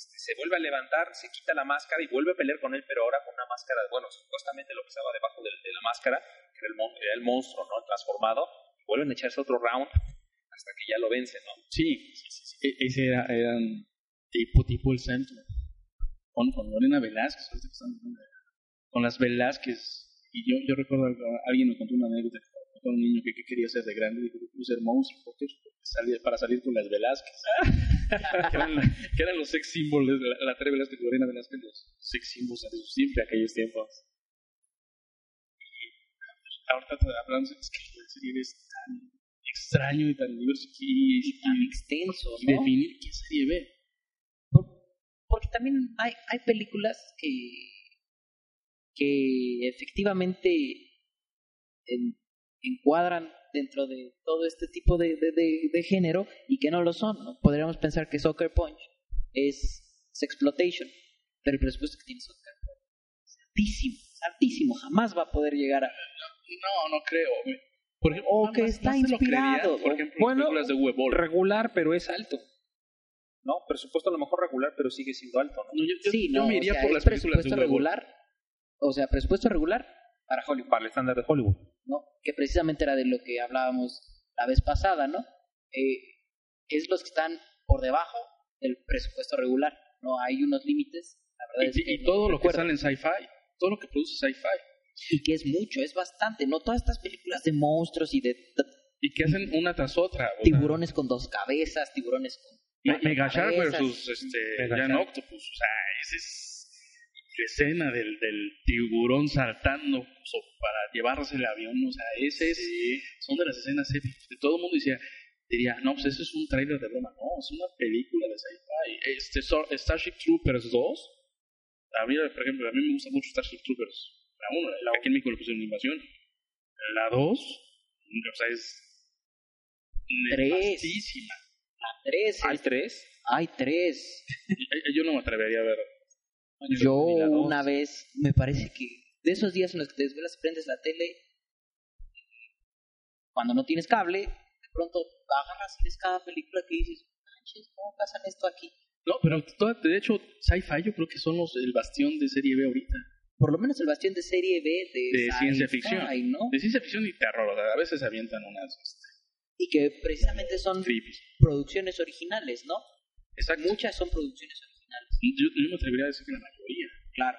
este, se vuelve a levantar, se quita la máscara y vuelve a pelear con él, pero ahora con una máscara, bueno, supuestamente lo que estaba debajo de, la máscara, que era el, mon- era el monstruo, ¿no? Transformado, y vuelven a echarse otro round hasta que ya lo vencen, ¿no? Sí, sí, sí, sí. Ese era, eran tipo, tipo el santo. Con, con Lorena Velázquez, con las Velázquez. Y yo, yo recuerdo, alguien me contó una anécdota un niño que, que quería ser de grande, dijo quiero ser monstruo, porque salir, para salir con las Velázquez. <laughs> que, eran, que eran los sex symbols, la, la Tere Velázquez y Lorena Velázquez, los sex symbols de sus siempre aquellos tiempos. Y ahorita hablando, es que la serie es tan extraño y tan diverso y, y- tan extenso, y ¿no? definir qué serie ve. Por- porque también hay, hay películas que, que efectivamente en- encuadran dentro de todo este tipo de, de, de- de género y que no lo son. ¿no? Podríamos pensar que Soccer Punch es Sexploitation, pero el presupuesto que tiene Soccer Punch es altísimo, es altísimo, jamás va a poder llegar a... No, no creo. Por ejemplo, O que más- está más inspirado, creería, Por ejemplo, bueno, las películas de Boll. Regular, pero es alto. ¿No? Presupuesto a lo mejor regular, pero sigue siendo alto, ¿no? No, yo, yo- sí, yo no, me iría o sea, por las películas de regular, o sea, presupuesto regular para Hollywood. Para el estándar de Hollywood. ¿No? Que precisamente era de lo que hablábamos la vez pasada, ¿no? Eh, es los que están por debajo del presupuesto regular, ¿no? Hay unos límites, la verdad Y, es que y no todo lo que sale en sci-fi, todo lo que produce sci-fi. y que es mucho, es bastante, no todas estas películas de monstruos y de Y que hacen una tras otra. o sea, tiburones con dos cabezas, tiburones con Me- cuatro Mega Shark cabezas. versus este, Mega Jan Shark. Octopus. O sea, esa es escena del, del tiburón saltando so- para llevarse el avión. O sea, ese es, son de las escenas épicas. Que todo el mundo decía, diría, no, pues eso es un tráiler de broma. No, es una película de sci-fi. Este, Starship Troopers 2. A mí, por ejemplo, a mí me gusta mucho Starship Troopers. La 1, la aquí en México le pusieron invasión. La 2, o sea, es nefastísima. Tres, ¿Hay es- tres? hay tres. <laughs> Eh, Yo no me atrevería a ver. Yo una vez, me parece que de esos días en los que te desvelas, prendes la tele, cuando no tienes cable, de pronto agarras y ves cada película que dices, manches, ¿cómo pasan esto aquí? No, pero toda- de hecho, sci-fi yo creo que son los, el bastión de serie B ahorita. por lo menos el bastión de serie B de, De ciencia ficción. ¿no? De ciencia ficción y terror, o sea, a veces avientan unas este, Y que precisamente son creepy. producciones originales, ¿no? Exacto. Muchas son producciones originales, Yo, yo me atrevería a decir que la mayoría. claro.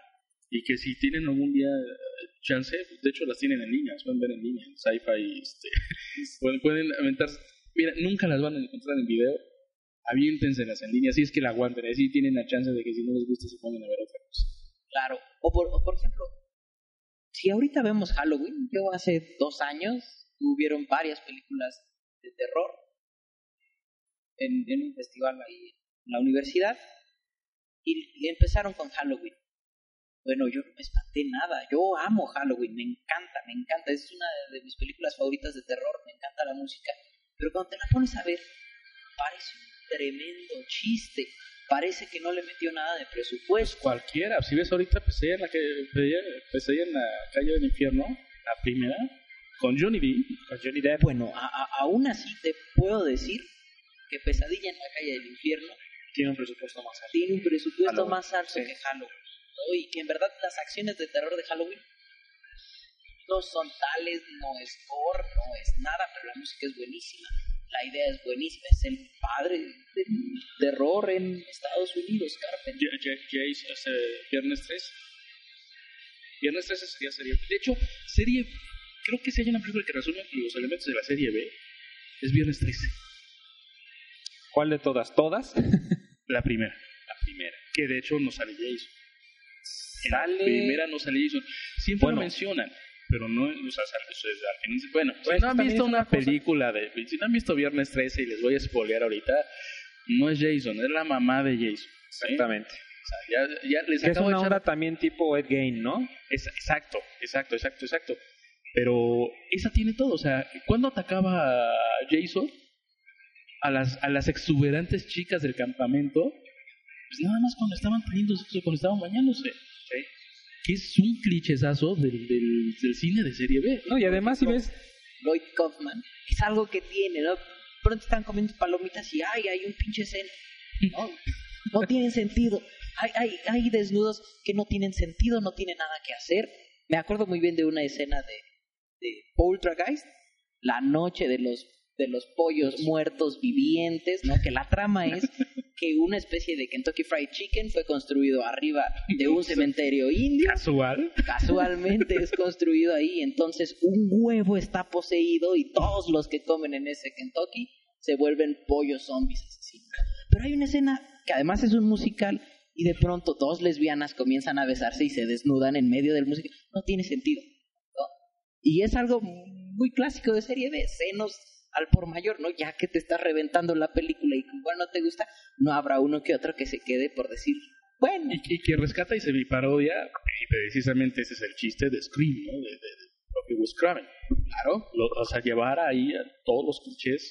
Y que si tienen algún día eh, chance, de hecho las tienen en línea, las pueden ver en línea, en sci-fi, este, <laughs> pueden, pueden aventar, mira, nunca las van a encontrar en video, aviéntenselas en línea, si es que la aguanten, así tienen la chance de que si no les gusta se pongan a ver otra cosa. Claro. O por, o por ejemplo, si ahorita vemos Halloween, yo hace dos años hubieron varias películas de terror en, en un festival ahí en la universidad y, y empezaron con Halloween. Bueno, yo no me espanté nada. Yo amo Halloween, me encanta, me encanta. Es una de mis películas favoritas de terror, me encanta la música. Pero cuando te la pones a ver, parece un tremendo chiste. Parece que no le metió nada de presupuesto. Cualquiera, si ves ahorita Pesadilla en la, que, Pesadilla en la calle del infierno, la primera, con Johnny Depp, Con Johnny Depp. Bueno, a- a- aún así te puedo decir que Pesadilla en la calle del infierno Tiene un presupuesto más alto. tiene un presupuesto Halloween, más alto sí. que Halloween. ¿no? Y que en verdad las acciones de terror de Halloween no son tales, no es gore, no es nada, pero la música es buenísima. La idea es buenísima, es el padre del terror en Estados Unidos, Carpenter. Ja- Ja- Jace, este, Viernes 3. Viernes 13 sería serie De hecho, serie. Creo que si hay una película que resume los elementos de la serie B, es Viernes 13. ¿Cuál de todas? ¿Todas? <laughs> La primera. La primera. Que de hecho no sale Jason. En la Sale- primera no sale Jason. Siempre Bueno. lo mencionan, pero no. O sea, sale-. Bueno, Pues si no han visto una una cosa. película de. Si no han visto Viernes 13 y les voy a spoilear ahorita, no es Jason, es la mamá de Jason. ¿sí? Exactamente. O sea, ya, ya les Que es acabo de una echar también tipo Ed Gain, ¿no? Es- exacto, exacto, exacto, exacto. Pero esa tiene todo. O sea, ¿cuándo atacaba a Jason? A las, a las exuberantes chicas del campamento. Pues nada más cuando estaban teniendo sexo, cuando estaban bañándose. ¿sí? Que es un clichezazo del, del, del cine de serie B. No, y además si ves... Lloyd Kaufman, es algo que tiene, ¿no? Pronto están comiendo palomitas y ay, hay un pinche escena. No, no tienen sentido. Hay, hay, hay desnudos que no tienen sentido, no tienen nada que hacer. Me acuerdo muy bien de una escena de, de Poltergeist, la noche de los de los pollos muertos vivientes, ¿no? Que la trama es <laughs> que una especie de Kentucky Fried Chicken fue construido arriba de un <laughs> cementerio indio Casual. casualmente es construido ahí, entonces un huevo está poseído y todos los que comen en ese Kentucky se vuelven pollos zombies asesinos. Pero hay una escena que además es un musical y de pronto dos lesbianas comienzan a besarse y se desnudan en medio del musical. No tiene sentido. ¿no? Y es algo muy clásico de serie B, senos al por mayor, ¿no? Ya que te estás reventando la película y que igual no te gusta, no habrá uno que otro que se quede por decir, bueno, Y, que- que rescata y se parodia. Y precisamente ese es el chiste de Scream, ¿no? De, de, de Wes Craven. Claro. Lo- o sea, llevar ahí a todos los clichés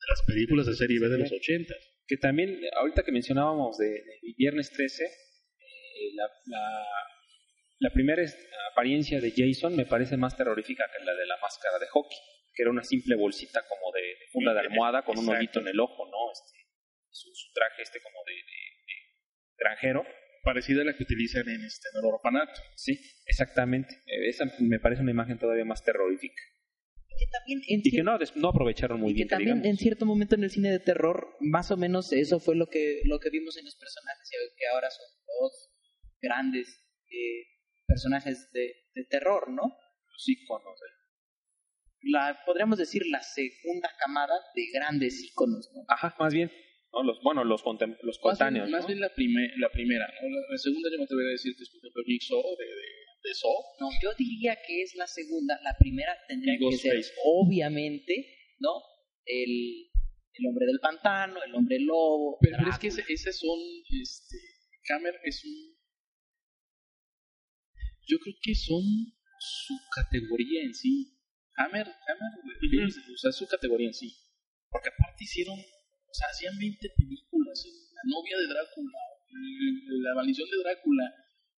de las películas de serie B de los 80. Que también, ahorita que mencionábamos de, de Viernes 13, eh, la, la, la primera apariencia de Jason me parece más terrorífica que la de la máscara de hockey, que era una simple bolsita como de, de funda de almohada con un Exacto. hoyito en el ojo, ¿no? Este, su, su traje este como de, de- de granjero. Parecida a la que utilizan en, este, en el orfanato. Sí, exactamente. Eh, Esa me parece una imagen todavía más terrorífica. que también en Y que no, no aprovecharon muy y que bien, que también digamos. en cierto momento en el cine de terror, más o menos eso fue lo que, lo que vimos en los personajes, que ahora son dos grandes eh, personajes de, de terror, ¿no? Los íconos del- La, podríamos decir la segunda camada de grandes íconos, ¿no? Ajá, más bien. ¿no? Los, bueno, los, contem- los Más bien, coetáneos. más ¿no? bien la, prime- la primera, ¿no? La, la segunda yo me atrevería a decir que es por de, de, de Saw. No, yo diría que es la segunda, la primera tendría Y que ser, obviamente, ¿no? El, el hombre del pantano, el hombre lobo. Pero, pero es que ese, ese son, este, Hammer es un, yo creo que son su categoría en sí. Hammer, Hammer, o sea, su categoría en sí. Porque aparte hicieron, o sea, hacían 20 películas, La novia de Drácula, mm, La maldición de Drácula,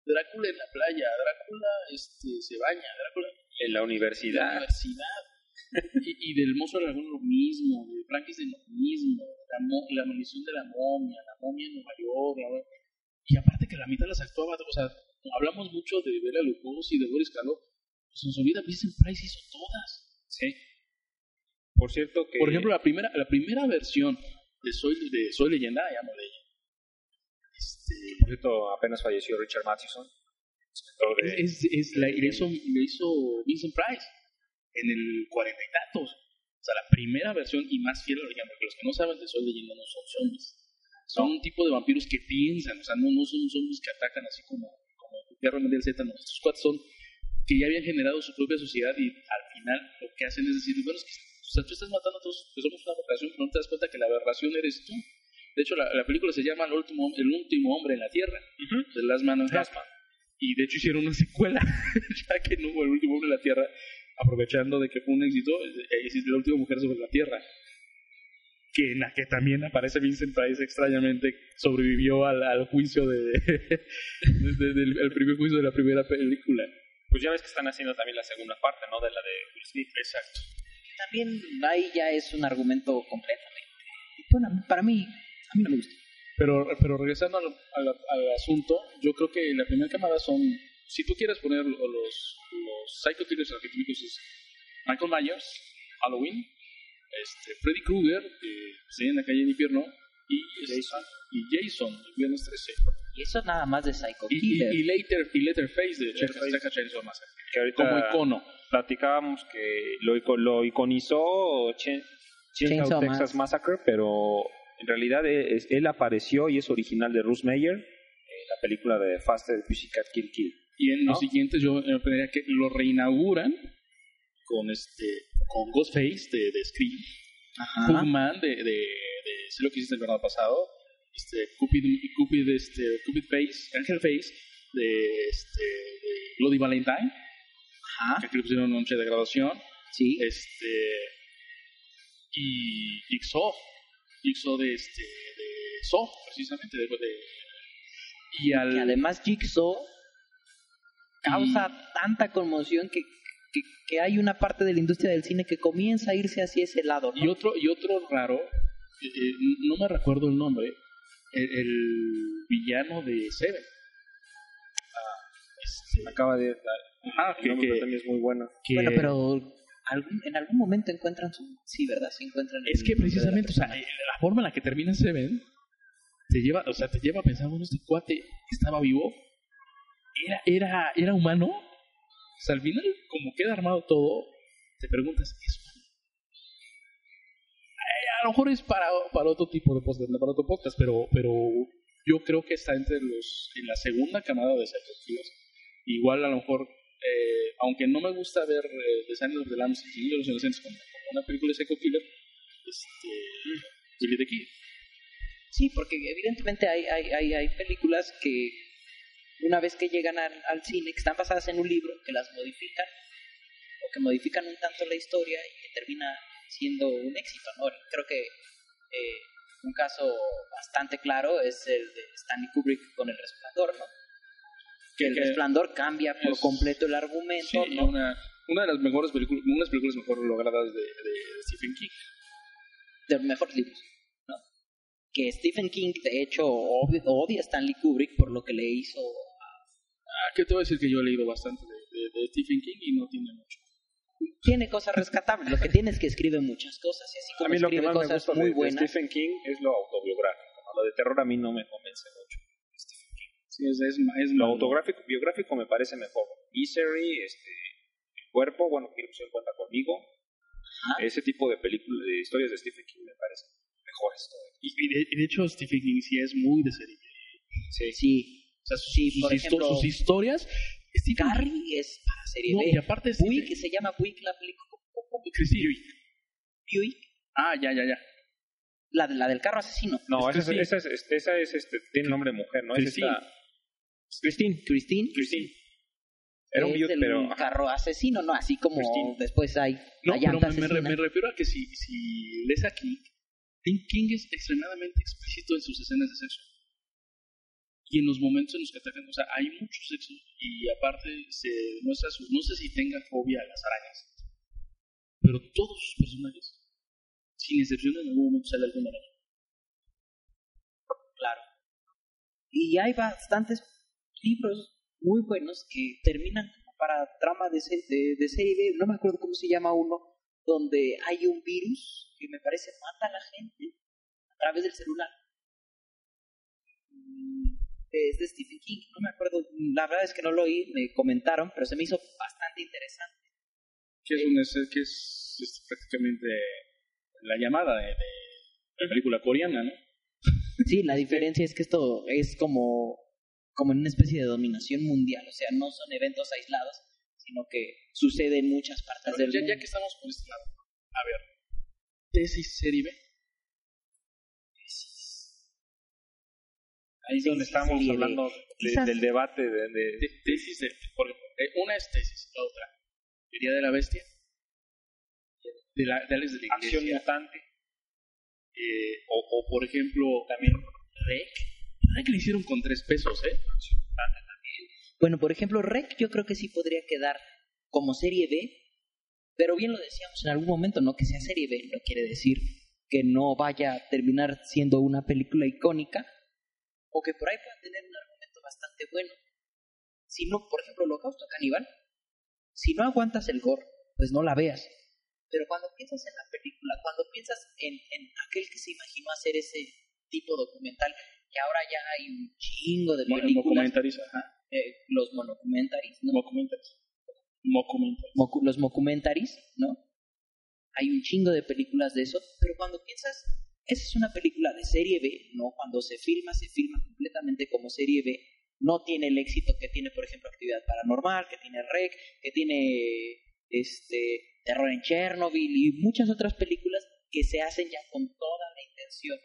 Drácula en la playa, Drácula este, se baña, Drácula En la la universidad. y, y del de Laguna lo mismo, de Frankenstein lo mismo, la, mo- la maldición de la momia, la momia en Nueva York, la- y aparte que la mitad las actuaba, o sea, hablamos mucho de Bela Lugosi, de Boris Karloff, pues nos olvida Vincent Price hizo todas. Sí. Por cierto que... Por ejemplo, la primera, la primera versión de Soy, de Soy Leyenda, ya no leí. Este, por cierto, apenas falleció Richard Matheson. de- es, es la, le, hizo, le hizo Vincent Price en el cuarenta y tantos. O sea, la primera versión y más fiel al original, porque los que no saben de Soy Leyenda no son zombies. Son un tipo de vampiros que piensan, o sea, no, no son zombies que atacan así como, como Guerra Mundial Z, no. Estos cuatro son que ya habían generado su propia sociedad y al final lo que hacen es decir, bueno, es que o sea, tú estás matando a todos, que somos una aberración, pero no te das cuenta que la aberración eres tú. De hecho, la, la película se llama El último, el último hombre en la Tierra, de Last Man on Earth. Y de hecho hicieron una secuela, <laughs> ya que no hubo el último hombre en la Tierra, aprovechando de que fue un éxito, eh, existe la última mujer sobre la Tierra. Que en la que también aparece Vincent Price extrañamente, sobrevivió al, al juicio de, <laughs> de- de- del el primer juicio de la primera película. Pues ya ves que están haciendo también la segunda parte, ¿no? De la de Will Smith. Exacto. También ahí ya es un argumento completamente. Bueno, para mí, a mí no me gusta. Pero, pero regresando al, al- al asunto, yo creo que la primera camada son, si tú quieres poner lo- los, los psycho killers arquetípicos, es Michael Myers, Halloween, este, Freddy Krueger, que se en la calle del infierno, y Jason, y Jason, el viernes 13. Y eso nada más de Psycho Y, y, Killer. y, later, y Letterface de. Texas Chainsaw Massacre, Que ahorita como icono. platicábamos que lo, lo iconizó Chen- Chainsaw Texas Massacre, pero en realidad es- él apareció y es original de Bruce Meyer en la película de Faster Pussycat Kill Kill. Y en ¿No? los siguientes yo me pediría que lo reinauguran con este con Ghostface de, de Scream. Pugman de, de, de Sé lo que hiciste el verano pasado, este Cupid, Cupid, este, Cupid Face, Angel Face de, este, de Bloody Valentine, Ajá. que aquí le pusieron noche de graduación, Sí. este y Jigsaw, Jigsaw de este de Saw, precisamente de, de- y al Que además Jigsaw causa tanta conmoción que, que, que hay una parte de la industria del cine que comienza a irse hacia ese lado. ¿no? Y otro, y otro raro, eh, eh, no me recuerdo el nombre, el, el villano de Seven. Ah, este, Acaba de... ajá, el que, que- también es muy bueno. que- Bueno, pero algún- en algún momento encuentran su... Sí, ¿verdad? Sí encuentran el es que de la precisamente, o sea, la forma en la que termina Seven te lleva, o sea, te lleva a pensar, bueno, este cuate estaba vivo, era, era, era humano. O sea, al final, como queda armado todo, te preguntas, ¿es a lo mejor es para, para otro tipo de podcast, para otro podcast, pero, pero yo creo que está entre los, en la segunda camada de Killers. Igual a lo mejor, eh, aunque no me gusta ver eh, Silence of the Lambs y los Inocentes como una película de Psycho Killer, este, Billy the Kid. Sí, porque evidentemente hay, hay, hay, hay películas que una vez que llegan al, al cine, que están basadas en un libro, que las modifican, o que modifican un tanto la historia y que termina siendo un éxito, ¿no? Creo que eh, un caso bastante claro es el de Stanley Kubrick con El Resplandor, ¿no? Que El Que- Resplandor cambia por es- completo el argumento, Sí, ¿no? una, una de las mejores películas, una de las películas mejor logradas de, de Stephen King. de los mejores libros, ¿no? Que Stephen King, de hecho, odia, odia a Stanley Kubrick por lo que le hizo Ah, que te voy a decir que yo he leído bastante de, de- de Stephen King y no tiene mucho. Tiene cosas rescatables. Lo que tiene es que escribe muchas cosas. Y así A como mí lo que más me cosas gusta muy de, de buenas. Stephen King es lo autobiográfico. ¿no? Lo de terror a mí no me convence mucho. Sí, es, es, Lo malo. autográfico, biográfico me parece mejor. Misery, este, El Cuerpo, bueno, quiero que se cuenta conmigo. Ajá. Ese tipo de películas, de historias de Stephen King me parecen mejores. Y, y de, y de hecho, Stephen King sí es muy de serie. Sí. Sí. O sea, sus, Sí, sus por histo- ejemplo, sus historias. King- Carrie es para serie No, B. y aparte Buick, Stephen- que se llama Buick, la película. Christine Buick. Buick, Ah, ya, ya, ya. la, de- la del carro asesino. No, Es esa, es, Christine. esa, es, esa es, este, tiene nombre de mujer, ¿no? Es Christine. esta- Christine. Christine. Christine. Era un es video, pero... ajá. carro asesino, ¿no? Así como Christine. después hay No, la pero me, me re- asesina. me refiero a que si, si lees a King, King, King es extremadamente explícito en sus escenas de sexo. Y en los momentos en los que atacan, o sea, hay mucho sexo y aparte se demuestra su, no sé si tenga fobia a las arañas, pero todos sus personajes, sin excepción en algún momento sale alguna araña. Claro. Y hay bastantes libros muy buenos que terminan para trama de, de, de serie no me acuerdo cómo se llama uno, donde hay un virus que me parece mata a la gente a través del celular. Es de Stephen King, no me acuerdo, la verdad es que no lo oí, me comentaron, pero se me hizo bastante interesante. Que es, un, es, que es, es prácticamente la llamada de, de la película coreana, ¿no? Sí, la diferencia es que esto es como, como en una especie de dominación mundial, o sea, no son eventos aislados, sino que sucede en muchas partes Pero del ya, mundo. ya que estamos por este lado, a ver, tesis serie B. Ahí es donde sí, de- hablando de- del debate de, de- Te- tesis de, por ejemplo, eh, una es tesis, la otra, teoría de la bestia, de la, de Alex de la acción mutante. eh, o, o, por ejemplo, también Rec. Rec le hicieron con tres pesos, ¿eh? Bueno, por ejemplo, Rec yo creo que sí podría quedar como serie B, pero bien lo decíamos en algún momento, no que sea serie B, no quiere decir que no vaya a terminar siendo una película icónica, o que por ahí pueda tener un argumento bastante bueno. Si no, por ejemplo, Holocausto Caníbal, si no aguantas el gore, pues no la veas. Pero cuando piensas en la película, cuando piensas en, en aquel que se imaginó hacer ese tipo documental, que ahora ya hay un chingo de películas, Mockumentaries, ajá. eh, los monocumentaries, ¿no? Mockumentaries. Mockumentaries. Mocu- los mockumentaries, ¿no? Hay un chingo de películas de eso, pero cuando piensas, esa es una película de serie B, ¿no? Cuando se filma, se filma completamente como serie B, no tiene el éxito que tiene, por ejemplo, Actividad Paranormal, que tiene Rec, que tiene este Terror en Chernobyl y muchas otras películas que se hacen ya con toda la intención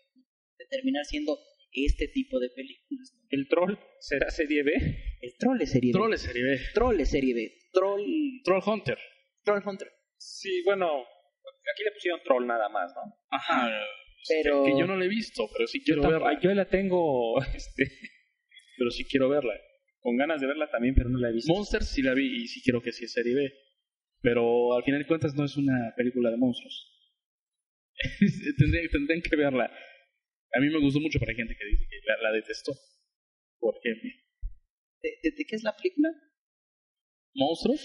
de terminar siendo este tipo de películas. ¿no? ¿El troll será serie B? El Troll es serie B. Troll es serie B. Troll es serie B. Troll, Troll Hunter. Troll Hunter. Sí, bueno, aquí le pusieron troll nada más, ¿no? Ajá. Pero- Que yo no la he visto, pero sí Yo, quiero tampoco- verla. yo la tengo <laughs> este, Pero sí quiero verla. con ganas de verla también, pero no la he visto. Monsters sí la vi y sí quiero que sí es serie B. Pero al final de cuentas no es una película de monstruos. <laughs> tendrían, tendrían que verla. A mí me gustó mucho, hay gente que dice que la, la detestó. ¿Por qué? ¿De, de- de qué es la película? ¿Monstruos?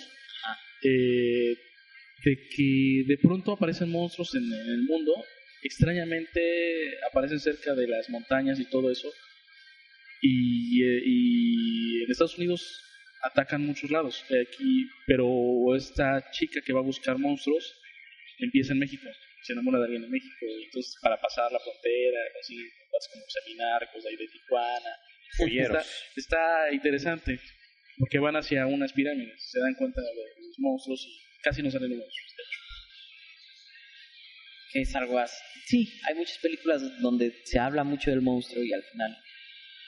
Eh, de que de pronto aparecen monstruos en, en el mundo. Extrañamente aparecen cerca de las montañas y todo eso. Y, eh, y en Estados Unidos atacan muchos lados. eh, Aquí, pero esta chica que va a buscar monstruos empieza en México. Se enamora de alguien en México. Y entonces, para pasar la frontera, consigue con seminarcos de ahí de Tijuana. Está, está interesante. Porque van hacia unas pirámides. Se dan cuenta de los monstruos y casi no salen los monstruos. de hecho. Que es algo así. Sí, hay muchas películas donde se habla mucho del monstruo y al final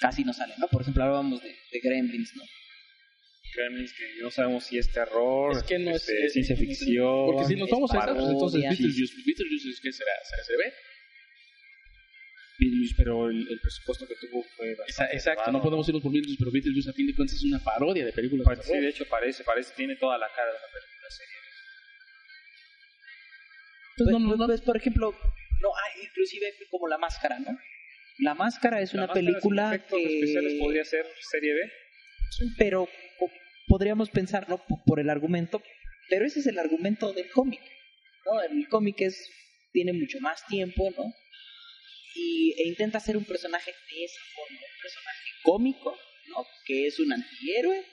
casi no sale, ¿no? Por ejemplo, hablábamos de, de Gremlins, ¿no? Gremlins, que no sabemos si es terror, Es que no es- este, es- ciencia ficción. Porque si nos vamos a esa, pues entonces. Beetlejuice, Beetlejuice es que será, será se ve. Beetlejuice, pero el, el presupuesto que tuvo fue bastante exacto, elevado. no podemos irnos por Beetlejuice, pero Beetlejuice a fin de cuentas es una parodia de películas de Sí, terror. de hecho parece, parece, tiene toda la cara de una película no, Pues, no, no, pues, por ejemplo, no, hay inclusive como La Máscara, ¿no? La Máscara es La una Máscara película especiales que... podría ser serie B. Pero po- podríamos pensar, ¿no? P- Por el argumento, pero ese es el argumento del cómic, ¿no? El cómic es, tiene mucho más tiempo, ¿no? Y, e intenta ser un personaje de esa forma, un personaje cómico, ¿no? Que es un antihéroe,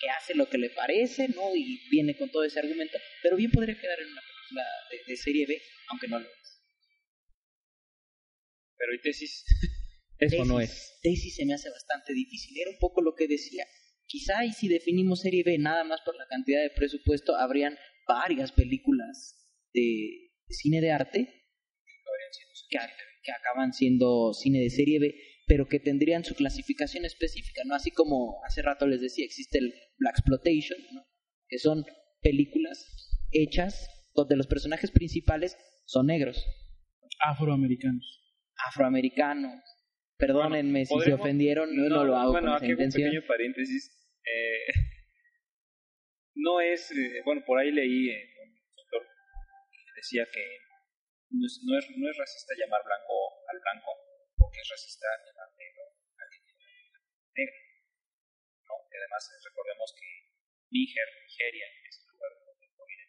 que hace lo que le parece, ¿no? Y viene con todo ese argumento, pero bien podría quedar en una película de, de serie B, aunque no lo es. Pero y tesis, <laughs> Eso no es. Daisy se me hace bastante difícil. Era un poco lo que decía. Quizá y si definimos serie B nada más por la cantidad de presupuesto, habrían varias películas de, de cine de arte que, a- que acaban siendo cine de serie B, pero que tendrían su clasificación específica, ¿no? Así como hace rato les decía, existe el Black Exploitation, ¿no? que son películas hechas donde los personajes principales son negros, afroamericanos. afroamericanos. Perdónenme si se ofendieron, no, no lo hago Bueno, con aquí esa hago un intención. pequeño paréntesis. Eh, <laughs> no es, eh, bueno, por ahí leí en un sector que decía que no es, no, es, no es racista llamar blanco al blanco, porque es racista llamar negro al negro. ¿no? Y además recordemos que Níger, Nigeria, es el lugar donde provienen.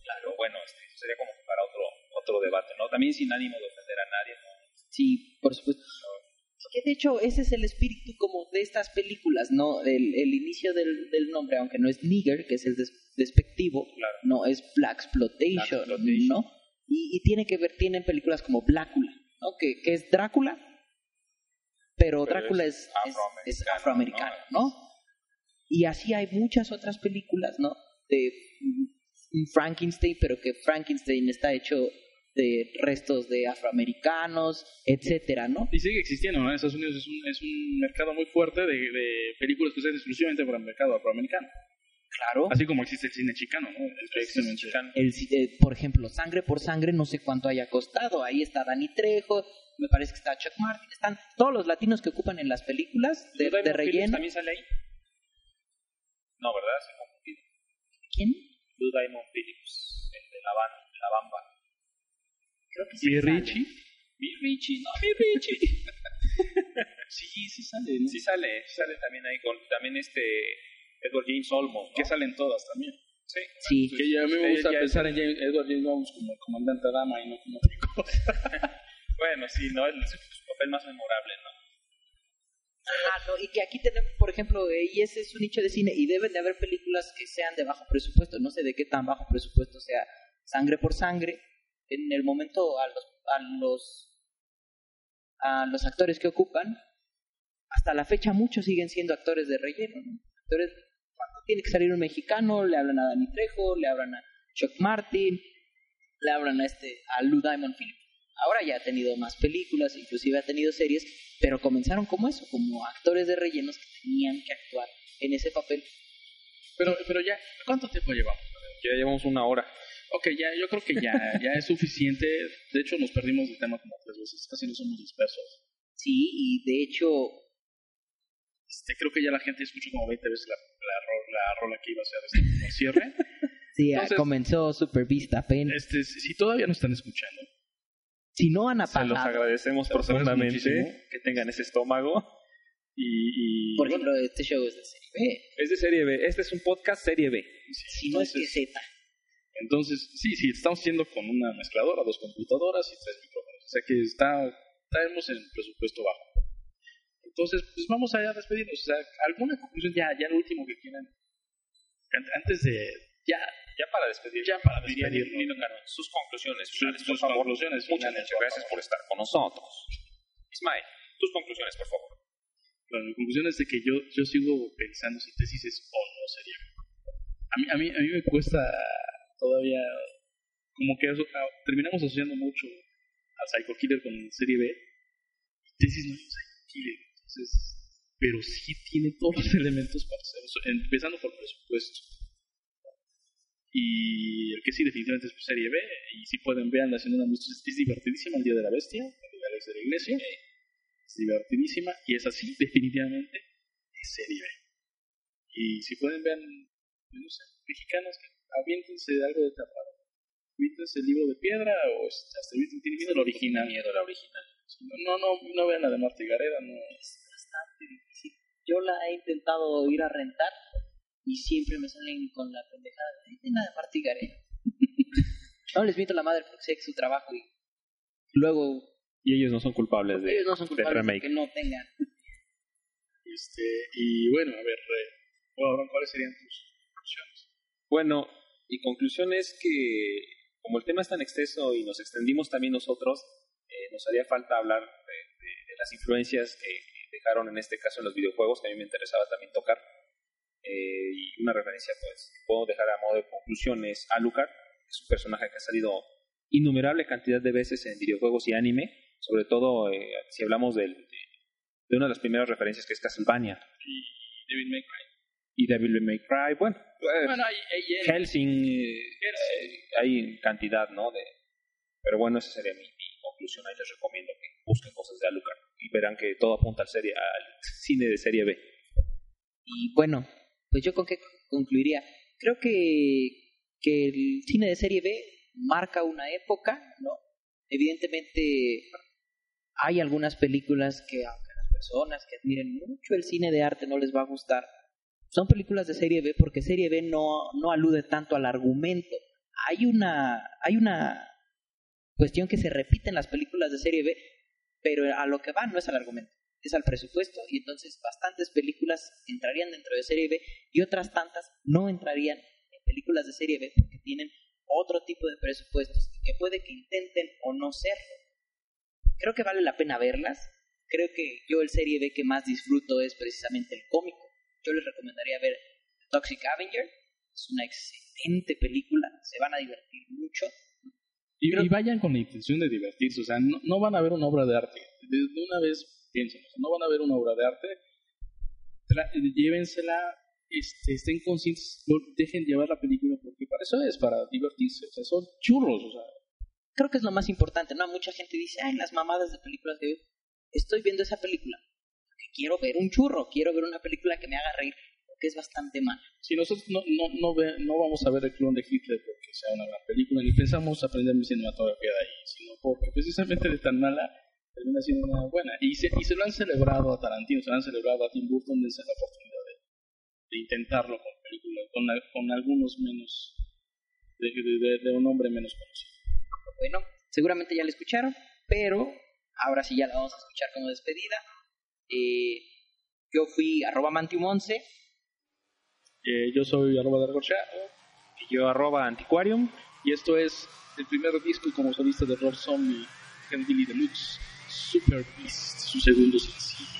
Claro, bueno, este, eso sería como para otro, otro debate, ¿no? También sin ánimo de ofender a nadie, ¿no? Sí, por supuesto. Que de hecho ese es el espíritu como de estas películas, ¿no? El, el inicio del, del nombre, aunque no es nigger, que es el des- despectivo, Claro. no, es Black Exploitation. ¿no? Y, y tiene que ver, tienen películas como Blácula, ¿no? Que, que es Drácula, pero, Pero Drácula es, es es- es afroamericano, ¿no? Y así hay muchas otras películas, ¿no? De mm, Frankenstein, pero que Frankenstein está hecho de restos de afroamericanos, etcétera, ¿no? Y sigue existiendo, ¿no? En Estados Unidos es un, es un mercado muy fuerte de, de películas que se hacen exclusivamente para el mercado afroamericano. Claro. Así como existe el cine chicano, ¿no? Es precisamente- Chicano. El, eh, por ejemplo, Sangre por Sangre, no sé cuánto haya costado. Ahí está Danny Trejo, me parece que está Chuck Martin, están todos los latinos que ocupan en las películas de, relleno. ¿También sale ahí? No, ¿verdad? Se confundido. ¿Quién? Blue Diamond Phillips, el de la, ban- la Bamba. Creo que sí. Mi. Richie. Mi Richie, no, mi Richie. <laughs> Sí, sí sale, ¿no? sí sale, sale también ahí con, también este, Edward James Olmos, ¿no? Que salen todas también. Sí. Sí. Que ya a mí me gusta pensar en James- Edward James Olmos como el comandante Adama y no como otra cosa. <laughs> Bueno, sí, ¿no? Es su, papel más memorable, ¿no? Ah, no, y que aquí tenemos, por ejemplo, eh, y ese es un nicho de cine, y deben de haber películas que sean de bajo presupuesto. No sé de qué tan bajo presupuesto sea Sangre por Sangre. En el momento, a los, a los, a los actores que ocupan, hasta la fecha muchos siguen siendo actores de relleno. ¿no? Actores, cuando tiene que salir un mexicano, le hablan a Danny Trejo, le hablan a Chuck Martin, le hablan a este, a Lou Diamond Phillips. Ahora ya ha tenido más películas, inclusive ha tenido series, pero comenzaron como eso, como actores de rellenos que tenían que actuar en ese papel. Pero, pero ya, ¿cuánto tiempo llevamos? Ya llevamos una hora. Ok, ya, yo creo que ya, <laughs> ya es suficiente. De hecho, nos perdimos del tema como tres veces. Casi no somos dispersos. Sí, y de hecho, Este, creo que ya la gente escuchó como 20 veces la, la, la rola que iba a ser este como cierre. <laughs> sí, Entonces- comenzó Super Vista apenas. Este, si todavía no están escuchando, Si no han Se los apagado, agradecemos Se los agradezco profundamente que tengan ese estómago. Y, y por ejemplo, este show es de serie B. es de serie B. Este es un podcast serie B. Si no es que entonces- Z. Entonces, sí, sí, estamos haciendo con una mezcladora, dos computadoras y tres micrófonos. O sea que está, estamos en presupuesto bajo. Entonces, pues vamos allá a despedirnos. O sea, ¿alguna conclusión ya, ya lo último que quieran? An- Antes de, ya, Ya para despedir. ya para diría despedirnos. Nino sus conclusiones Sus- finales, sus conclusiones Muchas, finales, muchas gracias por estar con nosotros. Ismael, tus conclusiones, por favor. Bueno, mi conclusión es de que yo, yo sigo pensando si tesis es o no sería. A mí, a mí, a mí me cuesta todavía, como que aso- a- terminamos asociando mucho a Psycho Killer con serie B. Tesis no es Psycho Killer, entonces, pero sí tiene todos los <laughs> elementos para hacer eso, empezando por presupuesto. Y el que sí definitivamente es serie B, y si pueden vean haciendo una es, es divertidísima el Día de la Bestia, de Alex de la Iglesia es divertidísima y es así, definitivamente, es serie B. Y si pueden ver, no sé, mexicanos, aviéntense algo de terror. Aviéntense el libro de piedra o este, hasta tienen miedo al original. Miedo la original. No, no, no vean la de Marta y Gareda, no. Es bastante difícil. Yo la he intentado ir a rentar y siempre me salen con la pendejada de nada de Martí Gareda. <laughs> no les miento la madre porque sé que es su trabajo y luego Y ellos no son culpables de, ellos no son culpables de remake. que no tengan. Este, y bueno, a ver, eh, bueno, ¿cuáles serían tus conclusiones? Bueno, mi conclusión es que como el tema es tan extenso y nos extendimos también nosotros, eh, nos haría falta hablar de, de- de las influencias que dejaron en este caso en los videojuegos, que a mí me interesaba también tocar. Eh, y una referencia, pues, puedo dejar a modo de conclusión es Alucard, que es un personaje que ha salido innumerable cantidad de veces en videojuegos y anime, sobre todo eh, si hablamos del- de, de una de las primeras referencias que es Castlevania David May Cry. y Devil May Cry. Bueno, eh, Bueno, hay, hay- hay- Helsing, eh, eh, hay cantidad, ¿no? De, pero bueno, esa sería mi conclusión. Ahí les recomiendo que busquen cosas de Alucard y verán que todo apunta al, serie, al cine de serie B. Y bueno, pues yo con qué concluiría. Creo que, que el cine de serie B marca una época, ¿no? Evidentemente hay algunas películas que, aunque las personas que admiren mucho el cine de arte no les va a gustar. Son películas de serie B porque serie B no, no alude tanto al argumento. Hay una, hay una cuestión que se repite en las películas de serie B, pero a lo que va no es al argumento, es al presupuesto y entonces bastantes películas entrarían dentro de serie B y otras tantas no entrarían en películas de serie B porque tienen otro tipo de presupuestos y que puede que intenten o no serlo. Creo que vale la pena verlas. Creo que yo el serie B que más disfruto es precisamente el cómico. Yo les recomendaría ver Toxic Avenger. Es una excelente película. Se van a divertir mucho. Y, y vayan con la intención de divertirse, o sea, no, no van a ver una obra de arte. De, de una vez piensen, no van a ver una obra de arte, tra- llévensela, este, estén conscientes, no dejen llevar la película porque para eso es, para divertirse, o sea, son churros, o sea, Creo que es lo más importante, ¿no? Mucha gente dice, ay, las mamadas de películas que veo. Estoy viendo esa película porque quiero ver un churro, quiero ver una película que me haga reír, porque es bastante mala. si nosotros no, no, no, ve- no vamos a ver el clon de Hitler porque sea una gran película, ni pensamos aprender cinematografía de ahí, sino porque precisamente de tan mala termina siendo una buena. Y se, y se lo han celebrado a Tarantino, se lo han celebrado a Tim Burton, dense la oportunidad de, de intentarlo con películas, con, con algunos menos, de, de- de- de un hombre menos conocido. Bueno, seguramente ya la escucharon, pero ahora sí ya la vamos a escuchar como despedida. Eh, yo fui arroba mantium11. Eh, yo soy arroba de Y yo arroba antiquarium. y esto es el primer disco como solista de Rob Zombie, Hellbilly Deluxe, Super Beast, su segundo sencillo.